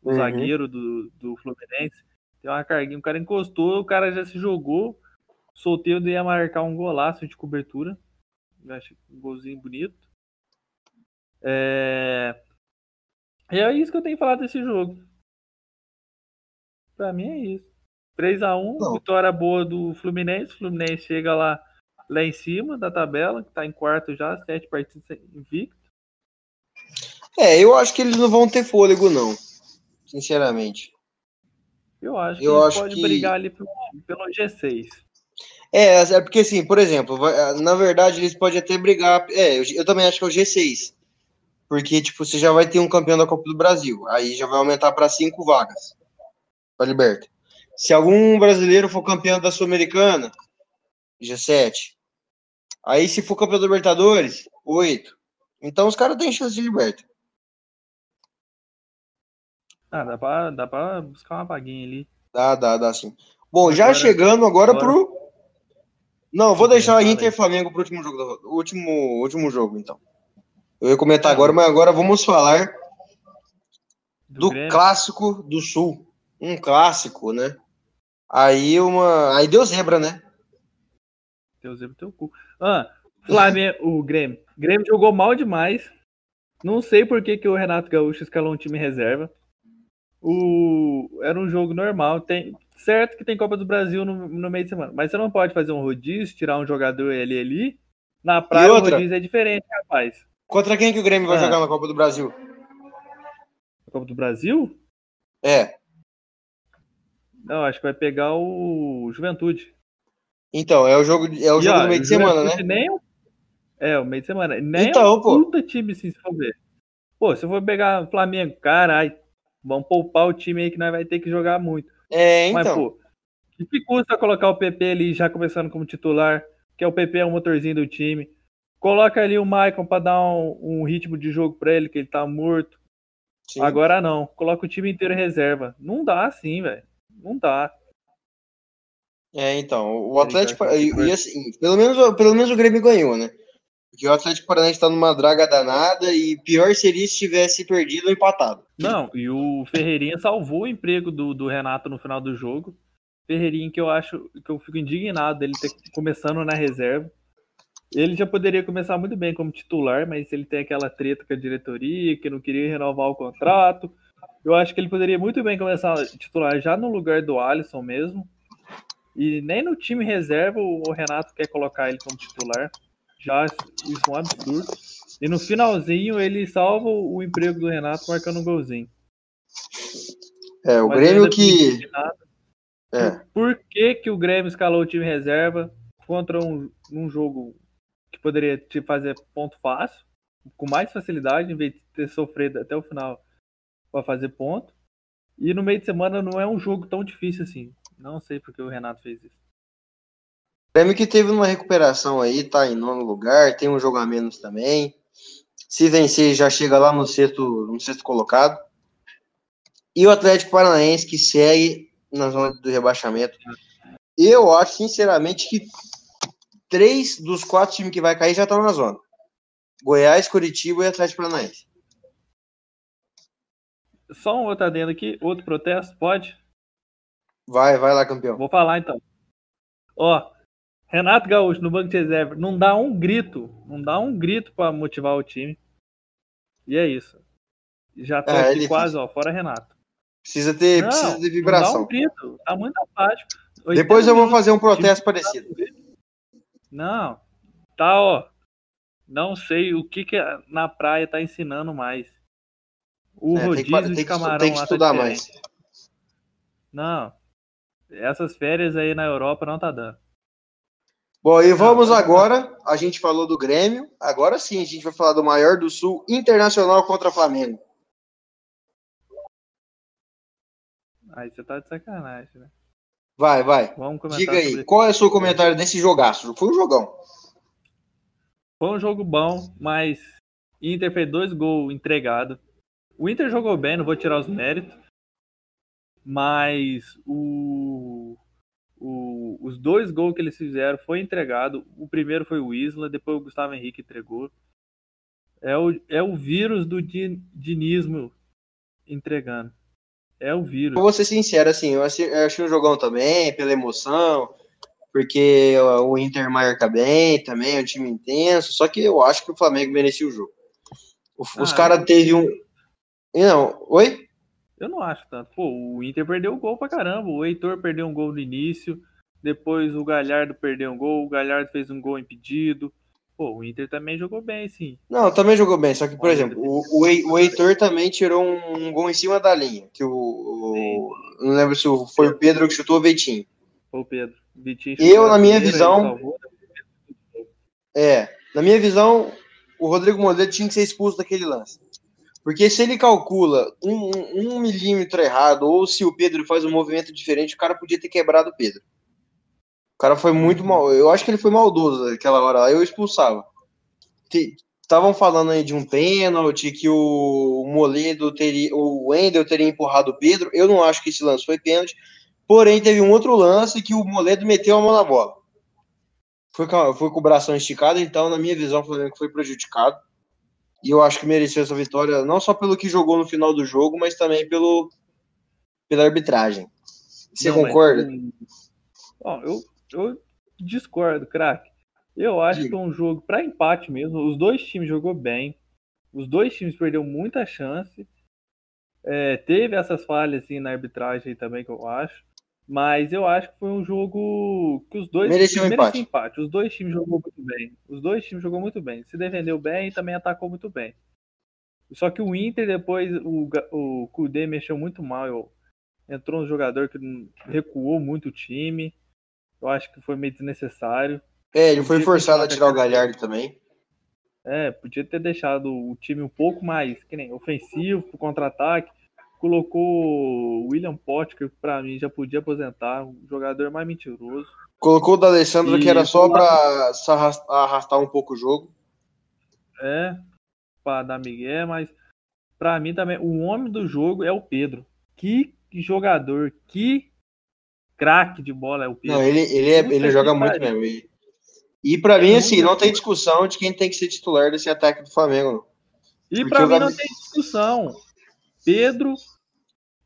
O Uhum. zagueiro do, do Fluminense. Tem uma carguinha, o cara encostou, o cara já se jogou. Solteiro ia marcar um golaço de cobertura. Eu acho um golzinho bonito. É... E é isso que eu tenho que falar desse jogo. Pra mim é isso. 3x1, Não. vitória boa do Fluminense. Fluminense chega lá, lá em cima da tabela, que tá em quarto já, sete partidas invicto. É, eu acho que eles não vão ter fôlego, não. Sinceramente. Eu acho que Eu eles acho podem que- brigar ali pelo, pelo G6. É, é porque assim, por exemplo, na verdade eles podem até brigar. É, eu, eu também acho que é o G6. Porque, tipo, você já vai ter um campeão da Copa do Brasil. Aí já vai aumentar para cinco vagas. Pra Liberta. Se algum brasileiro for campeão da Sul-Americana, G7. Aí se for campeão da Libertadores, 8. Então os caras têm chance de Liberta. Ah, dá pra, dá pra buscar uma vaguinha ali. Dá, dá, dá sim. Bom, já Agora- chegando agora agora- pro. Não, vou deixar. Inter e Flamengo pro último jogo. do- último, último jogo, então. Eu ia comentar agora, mas agora vamos falar do Grêmio. clássico do Sul. Um clássico, né? Aí uma. Aí deu zebra, né? Teu zebra, teu cu. Ah, Flamengo, o Grêmio. O Grêmio jogou mal demais. Não sei por que, que o Renato Gaúcho escalou um time reserva. O... Era um jogo normal. Tem... Certo que tem Copa do Brasil no, no meio de semana. Mas você não pode fazer um rodízio, tirar um jogador ali ali. Na praia o rodízio é diferente, rapaz. Contra quem que o Grêmio vai Ah. jogar na Copa do Brasil? Na Copa do Brasil? É. Não, acho que vai pegar o Juventude. Então, é o jogo, é o E, jogo ó, do meio de semana, né? Nem... É, o meio de semana. Nem Então, é um pô. puta time, assim, se for ver. Pô, se eu for pegar o Flamengo, caralho, vamos poupar o time aí que nós vai ter que jogar muito. É, Mas, então. pô, o que custa colocar o PP ali já começando como titular? Que é o PP é o motorzinho do time. Coloca ali o Maicon pra dar um, um ritmo de jogo pra ele, que ele tá morto. sim. Agora não. Coloca o time inteiro em reserva. Não dá assim, velho. Não dá. É, então, o Ele Atlético. E, e assim, pelo menos, pelo menos o Grêmio ganhou, né? Porque o Atlético Paranaense tá numa draga danada e pior seria se tivesse perdido ou empatado. Não, e o Ferreirinha salvou o emprego do, do Renato no final do jogo. Ferreirinha que eu acho que eu fico indignado dele ter começando na reserva. Ele já poderia começar muito bem como titular, mas ele tem aquela treta com a diretoria, que não queria renovar o contrato. Eu acho que ele poderia muito bem começar a titular já no lugar do Alisson mesmo. E nem no time reserva o Renato quer colocar ele como titular. Já isso é um absurdo. E no finalzinho ele salva o emprego do Renato marcando um golzinho. É, o Mas Grêmio que. indignado. É, Por que, que o Grêmio escalou o time reserva contra um, um jogo que poderia te fazer ponto fácil, com mais facilidade, em vez de ter sofrido até o final para fazer ponto? E no meio de semana não é um jogo tão difícil assim. Não sei porque o Renato fez isso. o Grêmio que teve uma recuperação aí, tá em nono lugar, tem um jogo a menos também. Se vencer, já chega lá no sexto, no sexto colocado. E o Atlético Paranaense que segue na zona do rebaixamento. Eu acho, sinceramente, que três dos quatro times que vai cair já estão na zona. Goiás, Curitiba e Atlético Paranaense. Só um outro adendo aqui, outro protesto, pode? Vai, vai lá, campeão. Vou falar então. Ó, Renato Gaúcho no banco de reserva, não dá um grito, não dá um grito para motivar o time. E é isso. Já tô É, é quase, ó, fora Renato. Precisa ter, Não, precisa ter Não dá vibração. um grito, tá muito apático. Depois eu vou 80 fazer um protesto parecido. Não. Tá, ó. Não sei o que, que na praia tá ensinando mais. O é, rodízio tem que, de camarão tem que tá estudar tá mais. Não. Essas férias aí na Europa não tá dando. Bom, e vamos agora. A gente falou do Grêmio. Agora sim, a gente vai falar do maior do Sul Internacional contra Flamengo. Aí você tá de sacanagem, né? Vai, vai. Diga aí, qual é o seu comentário desse jogaço? Foi um jogão. Foi um jogo bom, mas Inter fez dois gols entregados. O Inter jogou bem, não vou tirar os méritos. Mas o, o, os dois gols que eles fizeram foi entregado. O primeiro foi o Isla, depois o Gustavo Henrique entregou. É o, é o vírus do dinismo entregando. É o vírus. Vou ser sincero, assim, eu achei, um jogão também, pela emoção, porque o Inter marca bem também, é um time intenso, só que eu acho que o Flamengo merecia o jogo. Os ah, caras teve um. Não, oi? Eu não acho tanto. Pô, o Inter perdeu o gol pra caramba. O Heitor perdeu um gol no início. Depois o Galhardo perdeu um gol. O Galhardo fez um gol impedido. Pô, o Inter também jogou bem, sim. Não, também jogou bem. Só que, por o exemplo, o, o, Heitor também tirou um, um, gol em cima da linha. Que o, o não lembro se foi o Pedro que chutou ou o Vitinho. Foi o Pedro. Vitinho eu, na minha visão. É, na minha visão, o Rodrigo Moledo tinha que ser expulso daquele lance. Porque se ele calcula um, um, um, milímetro errado, ou se o Pedro faz um movimento diferente, o cara podia ter quebrado o Pedro. O cara foi muito mal. Eu acho que ele foi maldoso naquela hora lá. Eu expulsava. Estavam falando aí de um pênalti, que o Moledo teria. O Wendel teria empurrado o Pedro. Eu não acho que esse lance foi pênalti. Porém, teve um outro lance que o Moledo meteu a mão na bola. Foi com, foi com o bração esticado, então, na minha visão, o Flamengo foi prejudicado. E eu acho que mereceu essa vitória, não só pelo que jogou no final do jogo, mas também pelo, pela arbitragem. Você não, concorda? Mas, eu, eu discordo, craque. Eu acho Diga. que é um jogo para empate mesmo. Os dois times jogou bem. Os dois times perderam muita chance. É, teve essas falhas assim, na arbitragem também que eu acho. Mas eu acho que foi um jogo que os dois merecia um empate. empate. Os dois times jogou muito bem. Os dois times jogou muito bem. Se defendeu bem e também atacou muito bem. Só que o Inter depois o o Kudê mexeu muito mal. Entrou um jogador que recuou muito o time. Eu acho que foi meio desnecessário. É, ele foi forçado a tirar o Galhardo também. É, podia ter deixado o time um pouco mais que nem ofensivo, pro contra-ataque colocou o William Potker, que pra mim já podia aposentar, um jogador mais mentiroso. Colocou o da Alessandro, que era só para arrastar um pouco o jogo. É, para dar migué, mas para mim também, o homem do jogo é o Pedro. Que jogador, que craque de bola é o Pedro. Não, ele, ele, é, ele joga muito mesmo. E, e para é mim, assim, não tem discussão de quem tem que ser titular desse ataque do Flamengo. E para mim não tem discussão. Pedro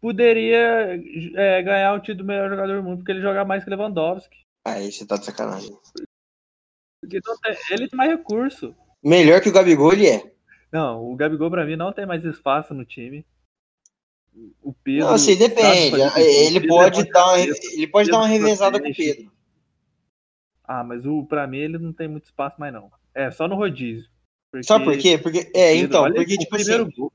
poderia é, ganhar o título do melhor jogador do mundo porque ele joga mais que Lewandowski. Aí você tá de sacanagem. Porque tem, ele tem mais recurso. Melhor que o Gabigol ele é. Não, o Gabigol pra mim não tem mais espaço no time. O Pedro. Não, assim, depende. Ele, pode é dar, ele pode dar uma revezada com o Pedro. Ah, mas o, pra mim ele não tem muito espaço mais não. É, só no rodízio. Porque Sabe por quê? Porque, é, Pedro, então, porque tipo assim. Gol,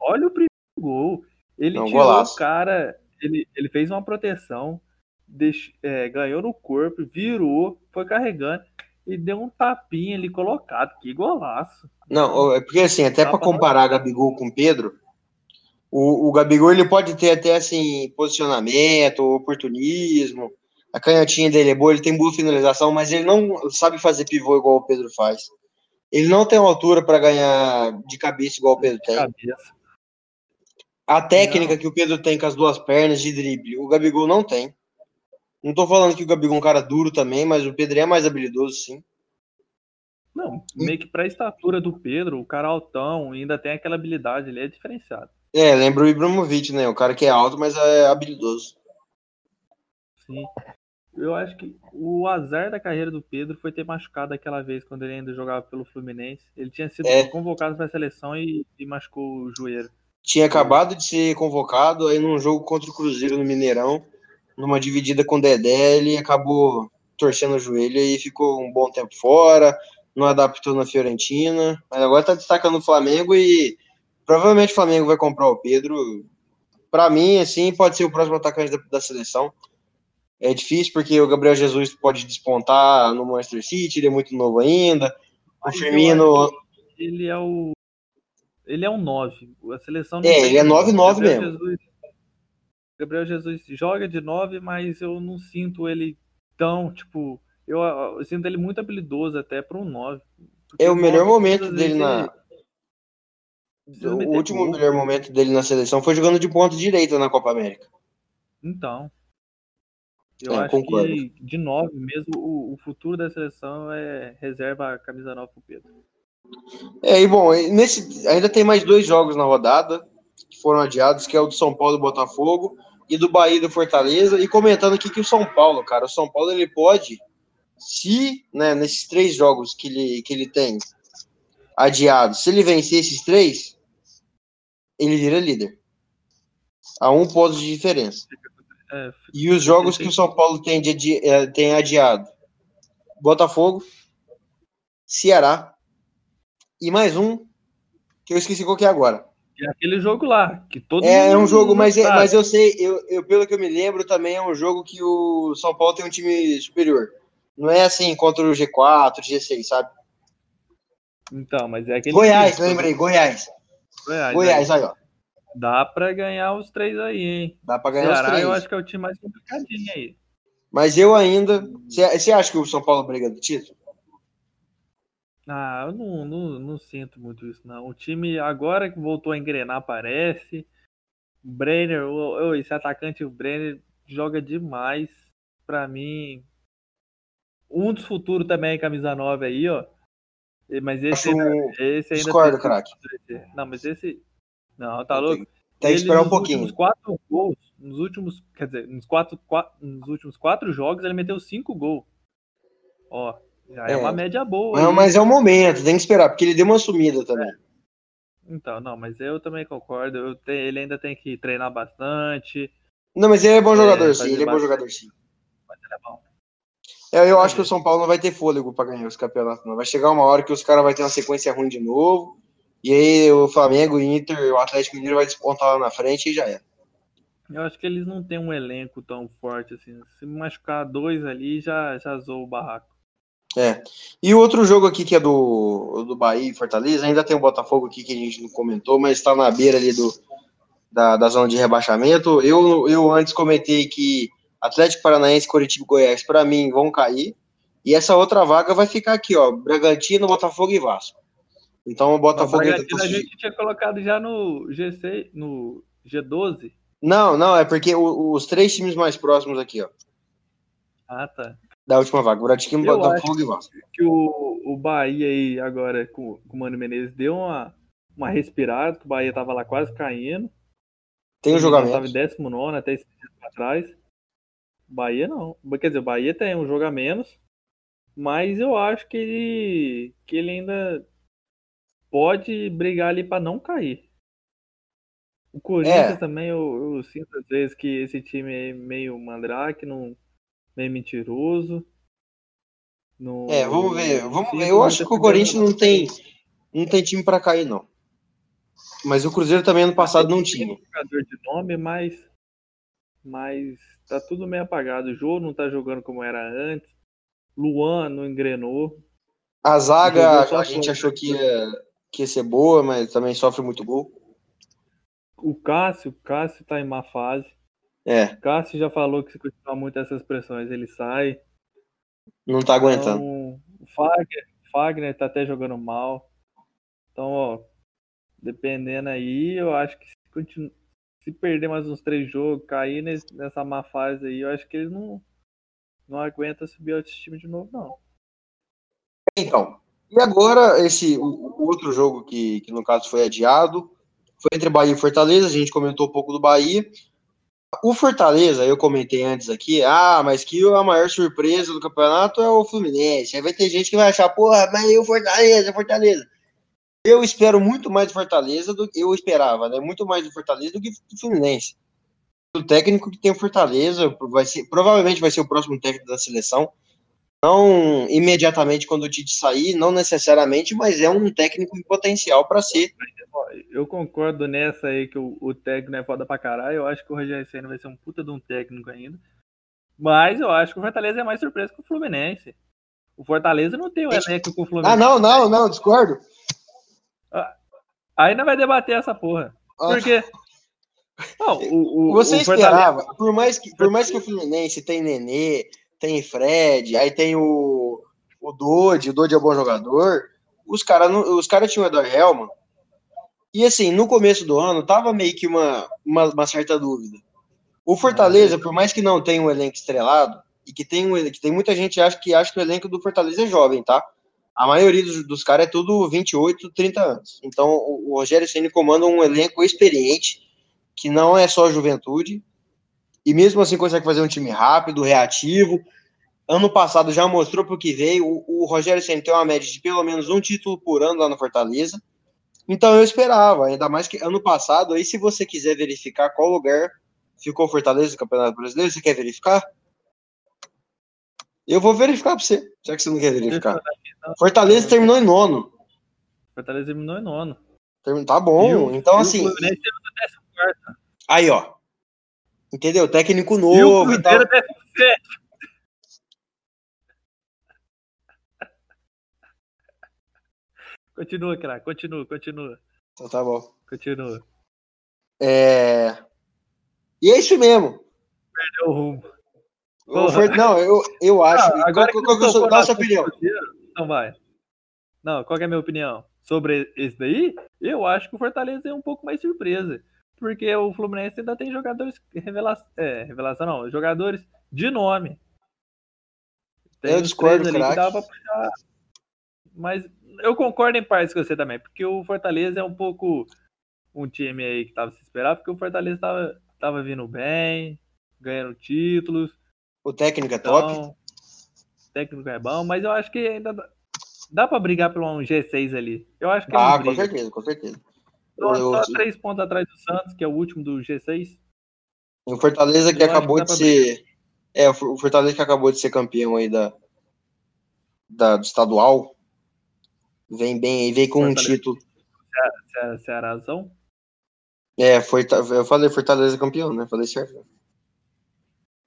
olha o primeiro gol. Ele não, tirou golaço. o cara, ele, ele fez uma proteção, deix, é, ganhou no corpo, virou, foi carregando e deu um tapinha ali colocado. Que golaço. Não, é porque assim, até para comparar Gabigol com Pedro, o, o Gabigol ele pode ter até assim posicionamento, oportunismo, a canhotinha dele é boa, ele tem boa finalização, mas ele não sabe fazer pivô igual o Pedro faz. Ele não tem altura para ganhar de cabeça igual o Pedro tem. A técnica não. que o Pedro tem com as duas pernas de drible, o Gabigol não tem. Não tô falando que o Gabigol é um cara duro também, mas o Pedro é mais habilidoso, sim. Não, meio que pra estatura do Pedro, o cara altão, ainda tem aquela habilidade, ele é diferenciado. É, lembra o Ibrahimovic, né? O cara que é alto, mas é habilidoso. Sim. Eu acho que o azar da carreira do Pedro foi ter machucado aquela vez quando ele ainda jogava pelo Fluminense. Ele tinha sido é. convocado para a seleção e, e machucou o joelho tinha acabado de ser convocado aí num jogo contra o Cruzeiro no Mineirão, numa dividida com o Dedé, ele acabou torcendo o joelho e ficou um bom tempo fora, não adaptou na Fiorentina, mas agora tá destacando o Flamengo e provavelmente o Flamengo vai comprar o Pedro. Para mim, assim, pode ser o próximo atacante da, da, seleção. É difícil porque o Gabriel Jesus pode despontar no Manchester City, ele é muito novo ainda. O Firmino. Ele é o. Ele é um 9. A seleção É, ele é 9-9 mesmo. Jesus, Gabriel Jesus joga de 9, mas eu não sinto ele tão, tipo. Eu, eu sinto ele muito habilidoso até para um 9. É o melhor momento dele na. O último gol. melhor momento dele na seleção foi jogando de ponta direita na Copa América. Então. Eu é, acho concordo. que de 9 mesmo, o, o, futuro da seleção é reserva a camisa 9 pro Pedro. É, e bom, nesse, ainda tem mais dois jogos na rodada que foram adiados, que é o do São Paulo e Botafogo e do Bahia e do Fortaleza, e comentando aqui que o São Paulo, cara, o São Paulo ele pode, se, né, nesses três jogos que ele, que ele tem adiados, se ele vencer esses três, ele vira líder. A um ponto de diferença. É, e os jogos que o São Paulo tem, de, é, tem adiado: Botafogo, Ceará e mais um que eu esqueci qual que é agora. É aquele jogo lá, que todo É, é um jogo, mas, é, mas eu sei, eu, eu, pelo que eu me lembro, também é um jogo que o São Paulo tem um time superior. Não é assim contra o G4, G6, sabe? Então, mas é aquele. Goiás, time, lembrei, Goiás. Goiás, Goiás aí, ó. Dá pra ganhar os três aí, hein? Dá pra ganhar Ceará, os três. eu acho que é o time mais complicadinho aí. Mas eu ainda. Você acha que o São Paulo briga do título? Ah, eu não, não, não sinto muito isso, não. O time agora que voltou a engrenar, parece. O Brenner, esse atacante, o Brenner, joga demais. Pra mim, um dos futuros também é camisa 9 aí, ó. Mas esse, ainda, esse ainda. Discordo, craque. Não, mas esse. Não, tá louco? Tem que esperar um pouquinho. Nos quatro gols, nos últimos. Quer dizer, nos, quatro, quatro, nos últimos quatro jogos, ele meteu cinco gols. Ó, já é, é uma média boa. Não, mas é o momento, tem que esperar, porque ele deu uma sumida também. É. Então, não, mas eu também concordo. Eu te, ele ainda tem que treinar bastante. Não, mas ele é bom é, jogador, sim. Ele é bom jogador, sim. Mas ele é bom. É, eu acho que o São Paulo não vai ter fôlego para ganhar os campeonatos, não. Vai chegar uma hora que os caras vão ter uma sequência ruim de novo. E aí o Flamengo, o Inter, o Atlético Mineiro vai despontar lá na frente e já é. Eu acho que eles não têm um elenco tão forte assim. Se machucar dois ali, já, já zoou o barraco. É. E o outro jogo aqui que é do, do Bahia e Fortaleza, ainda tem o Botafogo aqui que a gente não comentou, mas está na beira ali do, da, da zona de rebaixamento. Eu, eu antes comentei que Atlético Paranaense, Coritiba e Goiás, para mim, vão cair. E essa outra vaga vai ficar aqui, ó. Bragantino, Botafogo e Vasco. Então o Botafogo. O Bragantino a gente tinha colocado já no G6, no G12. Não, não, é porque os três times mais próximos aqui, ó. Ah, tá da última vaga. Bragantino, Botafogo e Vasco. Que o, o Bahia aí agora com, com o Mano Menezes deu uma, uma respirada, que o Bahia tava lá quase caindo. Tem um jogamento. Tava em 19 até esse tempo atrás. Bahia não. Quer dizer, o Bahia tem um jogo a menos. Mas eu acho que ele, que ele ainda pode brigar ali para não cair. O Corinthians é. também, eu, eu, sinto às vezes que esse time é meio mandrake, não, meio mentiroso. É, vamos ver. Vamos ver. Eu acho que o Corinthians não tem, não tem time para cair, não. Mas o Cruzeiro também ano passado não tinha. Um jogador de nome, mas, mas tá tudo meio apagado. O Jô não tá jogando como era antes. Luan não engrenou. A zaga a gente achou que ia, que ia ser boa, mas também sofre muito gol. O Cássio, o Cássio tá em má fase. É. Cássio já falou que se continuar muito essas pressões, ele sai. Não tá aguentando. Então, o Fagner, Fagner tá até jogando mal. Então, ó, dependendo aí, eu acho que se, continu... se perder mais uns três jogos, cair nesse, nessa má fase aí, eu acho que eles não, não aguentam subir o time de novo, não. Então, e agora esse o, o outro jogo que, que no caso foi adiado foi entre Bahia e Fortaleza. A gente comentou um pouco do Bahia. O Fortaleza, eu comentei antes aqui, ah, mas que a maior surpresa do campeonato é o Fluminense. Aí vai ter gente que vai achar, porra, mas o Fortaleza, Fortaleza. Eu espero muito mais do Fortaleza do que eu esperava, né? Muito mais do Fortaleza do que do Fluminense. O técnico que tem o Fortaleza vai ser, provavelmente vai ser o próximo técnico da seleção. Não imediatamente quando o Tite sair, não necessariamente, mas é um técnico em potencial para ser. Eu concordo nessa aí que o, o, técnico é foda pra caralho. Eu acho que o Rogério Senna vai ser um puta de um técnico ainda. Mas eu acho que o Fortaleza é mais surpresa que o Fluminense. O Fortaleza não tem o elenco com o Fluminense. Ah, não, não, não, discordo. Ah, aí não vai debater essa porra. Ah. Porque. Não, o, o, Você o esperava, Fortaleza... por, mais que, por mais que o Fluminense tem Nenê, tem Fred, aí tem o, o Dodi, o Dodi é um bom jogador. Os caras os cara tinham o Edor Helman. E assim, no começo do ano, tava meio que uma, uma, uma, certa dúvida. O Fortaleza, por mais que não tenha um elenco estrelado, e que tem, um, que tem muita gente acha que acha que o elenco do Fortaleza é jovem, tá? A maioria dos, dos caras é tudo 28, 30 anos. Então, o, o Rogério Ceni comanda um elenco experiente, que não é só juventude, e mesmo assim consegue fazer um time rápido, reativo. Ano passado já mostrou para o que veio. O, o Rogério Senna tem uma média de pelo menos um título por ano lá no Fortaleza. Então eu esperava, ainda mais que ano passado, aí se você quiser verificar qual lugar ficou Fortaleza no Campeonato Brasileiro, você quer verificar? Eu vou verificar para você, já que você não quer verificar. Fortaleza terminou em nono. Fortaleza terminou em nono. Tá bom, então assim. Aí, ó. Entendeu? Técnico novo e, e tal. Continua, craque, continua, continua. Então tá bom. Continua. É... E é isso mesmo. Perdeu o rumo. Não, eu, eu acho. Ah, agora qual, qual, qual, qual a sua opinião? Então vai. Não, qual é a minha opinião? Sobre esse daí, eu acho que o Fortaleza é um pouco mais surpresa porque o Fluminense ainda tem jogadores revelação, é, revelação não, jogadores de nome. Tem eu discordo, ali que dava puxar. Mas eu concordo em partes com você também, porque o Fortaleza é um pouco um time aí que tava se esperar, porque o Fortaleza tava, tava vindo bem, ganhando títulos. O técnico é então, top. O técnico é bom, mas eu acho que ainda dá, dá para brigar por um G6 ali. Eu acho que Ah, com certeza, com certeza. Só, só três pontos atrás do Santos, que é o último do G6. O Fortaleza que acabou que de ser. É, o Fortaleza que acabou de ser campeão aí da, da do estadual. Vem bem aí, vem com Fortaleza. um título. Ce Cearazão? É, foi, eu falei Fortaleza campeão, né? Falei certo.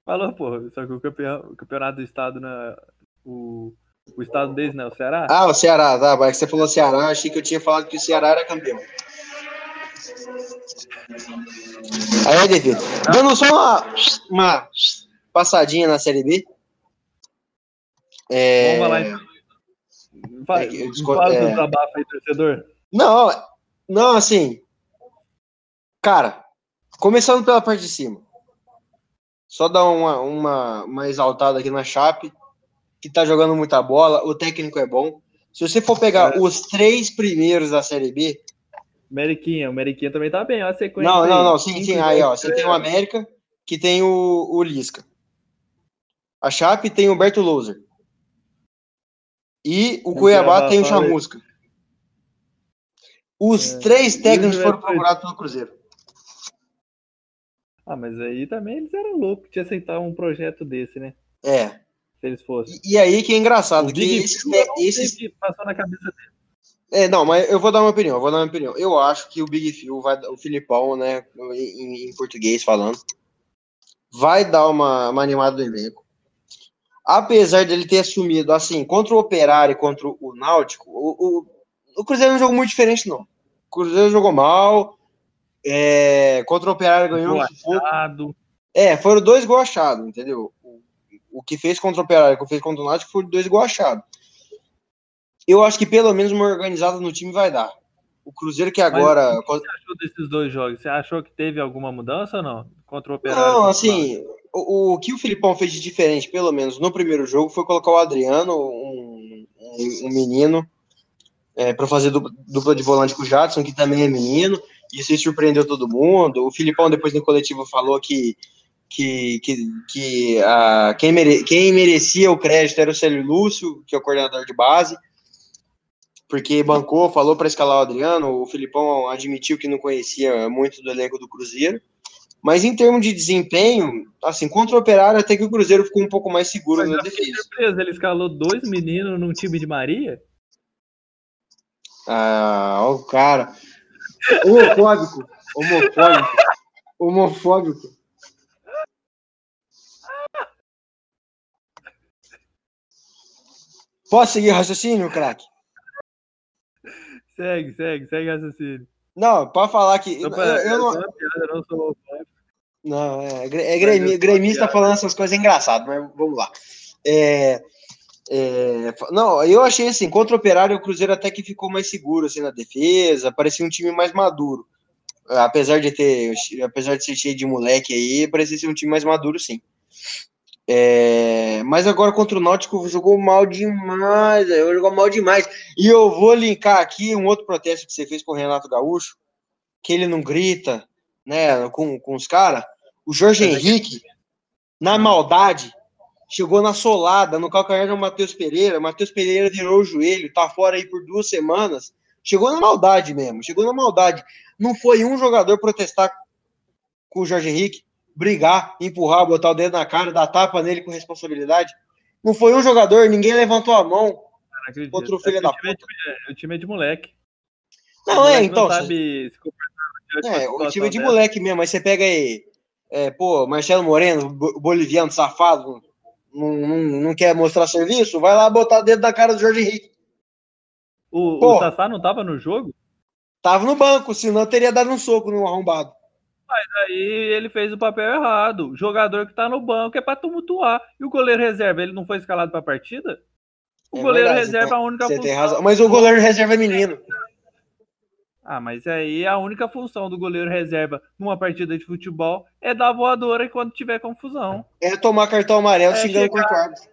Falou, pô. Só que o, campeão, o campeonato do estado, na, o, o estado deles, né? O Ceará? Ah, o Ceará, tá. Mas você falou Ceará, achei que eu tinha falado que o Ceará era campeão. Aí, David, dando só uma, uma passadinha na Série B. É... Vamos lá, então. Fala, é, fala é... do desabafo aí, torcedor. Não, não, assim. Cara, começando pela parte de cima. Só dar uma, uma, uma exaltada aqui na Chape, que tá jogando muita bola, o técnico é bom. Se você for pegar é. os três primeiros da Série B, Meriquinha, o Meriquinha também tá bem, ó, a sequência. Não, não, não, sim, sim, aí, ó, você tem o América, que tem o, o Lisca. A Chape tem o Berto Louser. E o, Cuiabá tem o Chamusca. Os é. três técnicos foram procurados pelo Cruzeiro. Ah, mas aí também eles eram loucos de aceitar um projeto desse, né? É. Se eles fossem. E, e aí que é engraçado, o que esses, esses... passou na cabeça dele. É, não, mas eu vou dar uma opinião, vou dar uma opinião. Eu acho que o Big Phil vai, o Filipão, né, em, em português falando, vai dar uma, uma animada do elenco. Apesar dele ter assumido, assim, contra o Operário e contra o Náutico, o, o, o Cruzeiro não jogou muito diferente, não. O Cruzeiro jogou mal, é, contra o Operário ganhou um sufoco. É, foram dois gols achados, entendeu? O, o que fez contra o Operário o que fez contra o Náutico foram dois gols achados eu acho que pelo menos uma organizada no time vai dar. O Cruzeiro que agora. Mas o que você achou desses dois jogos? Você achou que teve alguma mudança ou não? Contra o Operário? Não, assim, o, o, que o Filipão fez de diferente, pelo menos no primeiro jogo, foi colocar o Adriano, um, um, um menino, é, para fazer dupla, dupla, de volante com o Jadson, que também é menino. Isso surpreendeu todo mundo. O Filipão, depois no coletivo, falou que, que, que, que a, quem, mere, quem merecia o crédito era o Célio Lúcio, que é o coordenador de base porque bancou, falou para escalar o Adriano, o Filipão admitiu que não conhecia muito do elenco do Cruzeiro. Mas em termos de desempenho, assim, contra o Operário, até que o Cruzeiro ficou um pouco mais seguro Mas na defesa. surpreso, ele escalou dois meninos num time de Maria? Ah, o cara. Homofóbico. Homofóbico. Homofóbico. Posso seguir raciocínio, craque? Segue, segue, segue raciocínio. Não, para falar que. Eu, Só pra- eu não, piada, eu não sou homofóbico. Não, é, é gremi- gremista falando essas coisas é engraçado, mas vamos lá. É, é, não, eu achei assim, contra o Operário, o Cruzeiro até que ficou mais seguro assim, na defesa, parecia um time mais maduro. Apesar de ter, apesar de ser cheio de moleque aí, parecia ser um time mais maduro, sim. É, mas agora contra o Náutico jogou mal demais, jogou mal demais. E eu vou linkar aqui um outro protesto que você fez com o Renato Gaúcho, que ele não grita, né, com, com os caras. O Jorge Henrique, na maldade, chegou na solada, no calcanhar do Matheus Pereira. Matheus Pereira virou o joelho, tá fora aí por duas semanas. Chegou na maldade mesmo, chegou na maldade. Não foi um jogador protestar com o Jorge Henrique, brigar, empurrar, botar o dedo na cara, dar tapa nele com responsabilidade. Não foi um jogador, ninguém levantou a mão. Acredito. Outro É filho que da o time é O time é de moleque. Não, O é, moleque então. Não sabe se comportar uma É, o time de dessa. moleque mesmo. Aí você pega aí, é, pô, Marcelo Moreno, bo- boliviano, safado, não, não, não quer mostrar serviço, vai lá botar o dedo na cara do Jorge Henrique. O, o. Sassá não tava no jogo? Tava no banco, senão teria dado um soco no arrombado. Aí ele fez o papel errado. O jogador que tá no banco é pra tumultuar. E o goleiro reserva, ele não foi escalado pra partida? O É goleiro verdade, reserva é a única Você função. tem razão. Mas o goleiro reserva é menino. Ah, mas aí a única função do goleiro reserva numa partida de futebol é dar voadora quando tiver confusão. É tomar cartão amarelo É xingando com o árbitro.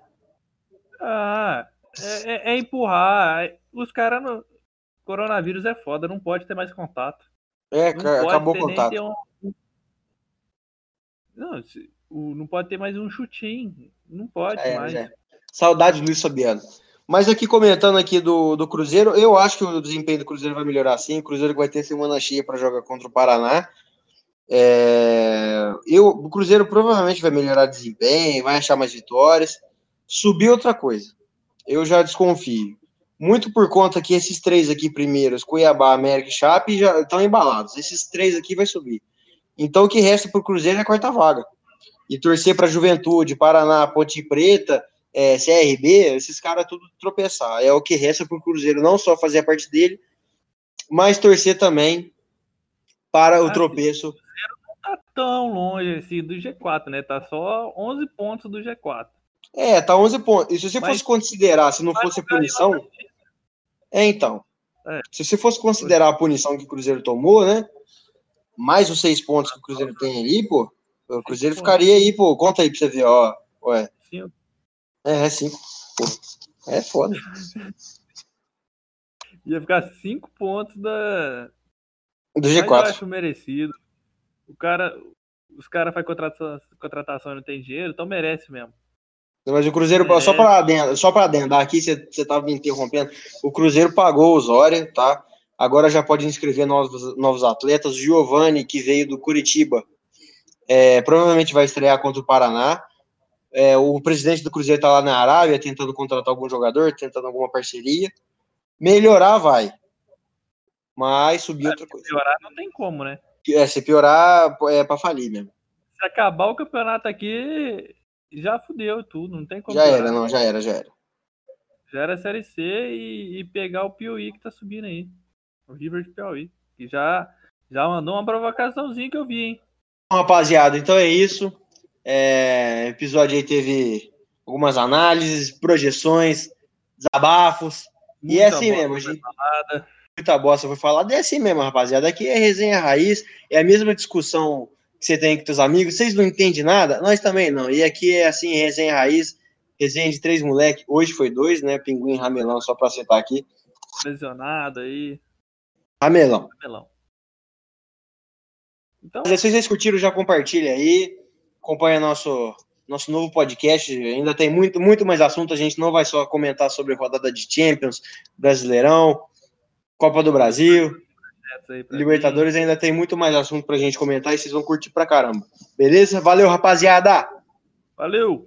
Ah, é, é- é empurrar. Os caras no. Coronavírus é foda, não pode ter mais contato. É, Não acabou o contato. um- Não, se- o- não pode ter mais um chutinho. Não pode É, mais. é. Saudade do Luiz Fabiano. Mas aqui comentando aqui do, do Cruzeiro, eu acho que o desempenho do Cruzeiro vai melhorar sim. O Cruzeiro vai ter semana cheia para jogar contra o Paraná. É, eu, o Cruzeiro provavelmente vai melhorar desempenho, vai achar mais vitórias. Subir outra coisa. Eu já desconfio. Muito por conta que esses três aqui primeiros, Cuiabá, América e Chape, já estão embalados. Esses três aqui vai subir. Então o que resta para o Cruzeiro é a quarta vaga. E torcer para Juventude, Paraná, Ponte Preta, é, CRB, esses caras tudo tropeçar. É o que resta para o Cruzeiro não só fazer a parte dele, mas torcer também para o Ah, tropeço. Tá tão longe assim do G4, né? Tá só 11 pontos do G4. É, tá 11 pontos. E se você Mas- fosse considerar, se não fosse o punição, é então. É. Se você fosse considerar a punição que o Cruzeiro tomou, né? Mais os seis pontos que o Cruzeiro tem aí, pô, o Cruzeiro ficaria aí, pô. Conta aí pra você ver, ó. Ué, é, é cinco. É foda. ia ficar 5 pontos da. Do Mas eu G4. acho merecido. O cara. Os caras fazem contratação, contratação e não tem dinheiro, então merece mesmo. Mas o Cruzeiro, É. só para adendar, só adendar aqui, você estava me interrompendo. O Cruzeiro pagou o Zória, tá? Agora já pode inscrever novos, novos atletas. O Giovani, que veio do Curitiba, é, provavelmente vai estrear contra o Paraná. É, o presidente do Cruzeiro está lá na Arábia tentando contratar algum jogador, tentando alguma parceria. Melhorar vai. Mas subir outra coisa. Piorar não tem como, né? É, se piorar, é para falir mesmo. Se acabar o campeonato aqui, já fudeu tudo. Não tem como. Já piorar. era, não, já era, já era. Já era Série C e, e pegar o Piauí que tá subindo aí. O River de Piauí. Que já, já mandou uma provocaçãozinha que eu vi, hein? Rapaziada, então é isso. É, o episódio aí teve algumas análises, projeções, desabafos. E é Muita assim mesmo, gente- falada. Muita bosta foi falada. É assim mesmo, rapaziada. Aqui é resenha raiz, é a mesma discussão que você tem com seus amigos. Vocês não entendem nada? Nós também não. E aqui é assim, resenha raiz, resenha de três moleques. Hoje foi dois, né? Pinguim e Ramelão, só pra acertar aqui. Lesionado aí. Ramelão. Melão. Então, se vocês curtiram, já compartilha aí. Acompanha nosso, nosso novo podcast. Ainda tem muito, muito mais assunto. A gente não vai só comentar sobre rodada de Champions, Brasileirão, Copa do Brasil. Libertadores mim. ainda tem muito mais assunto pra gente comentar e vocês vão curtir pra caramba. Beleza? Valeu, rapaziada! Valeu!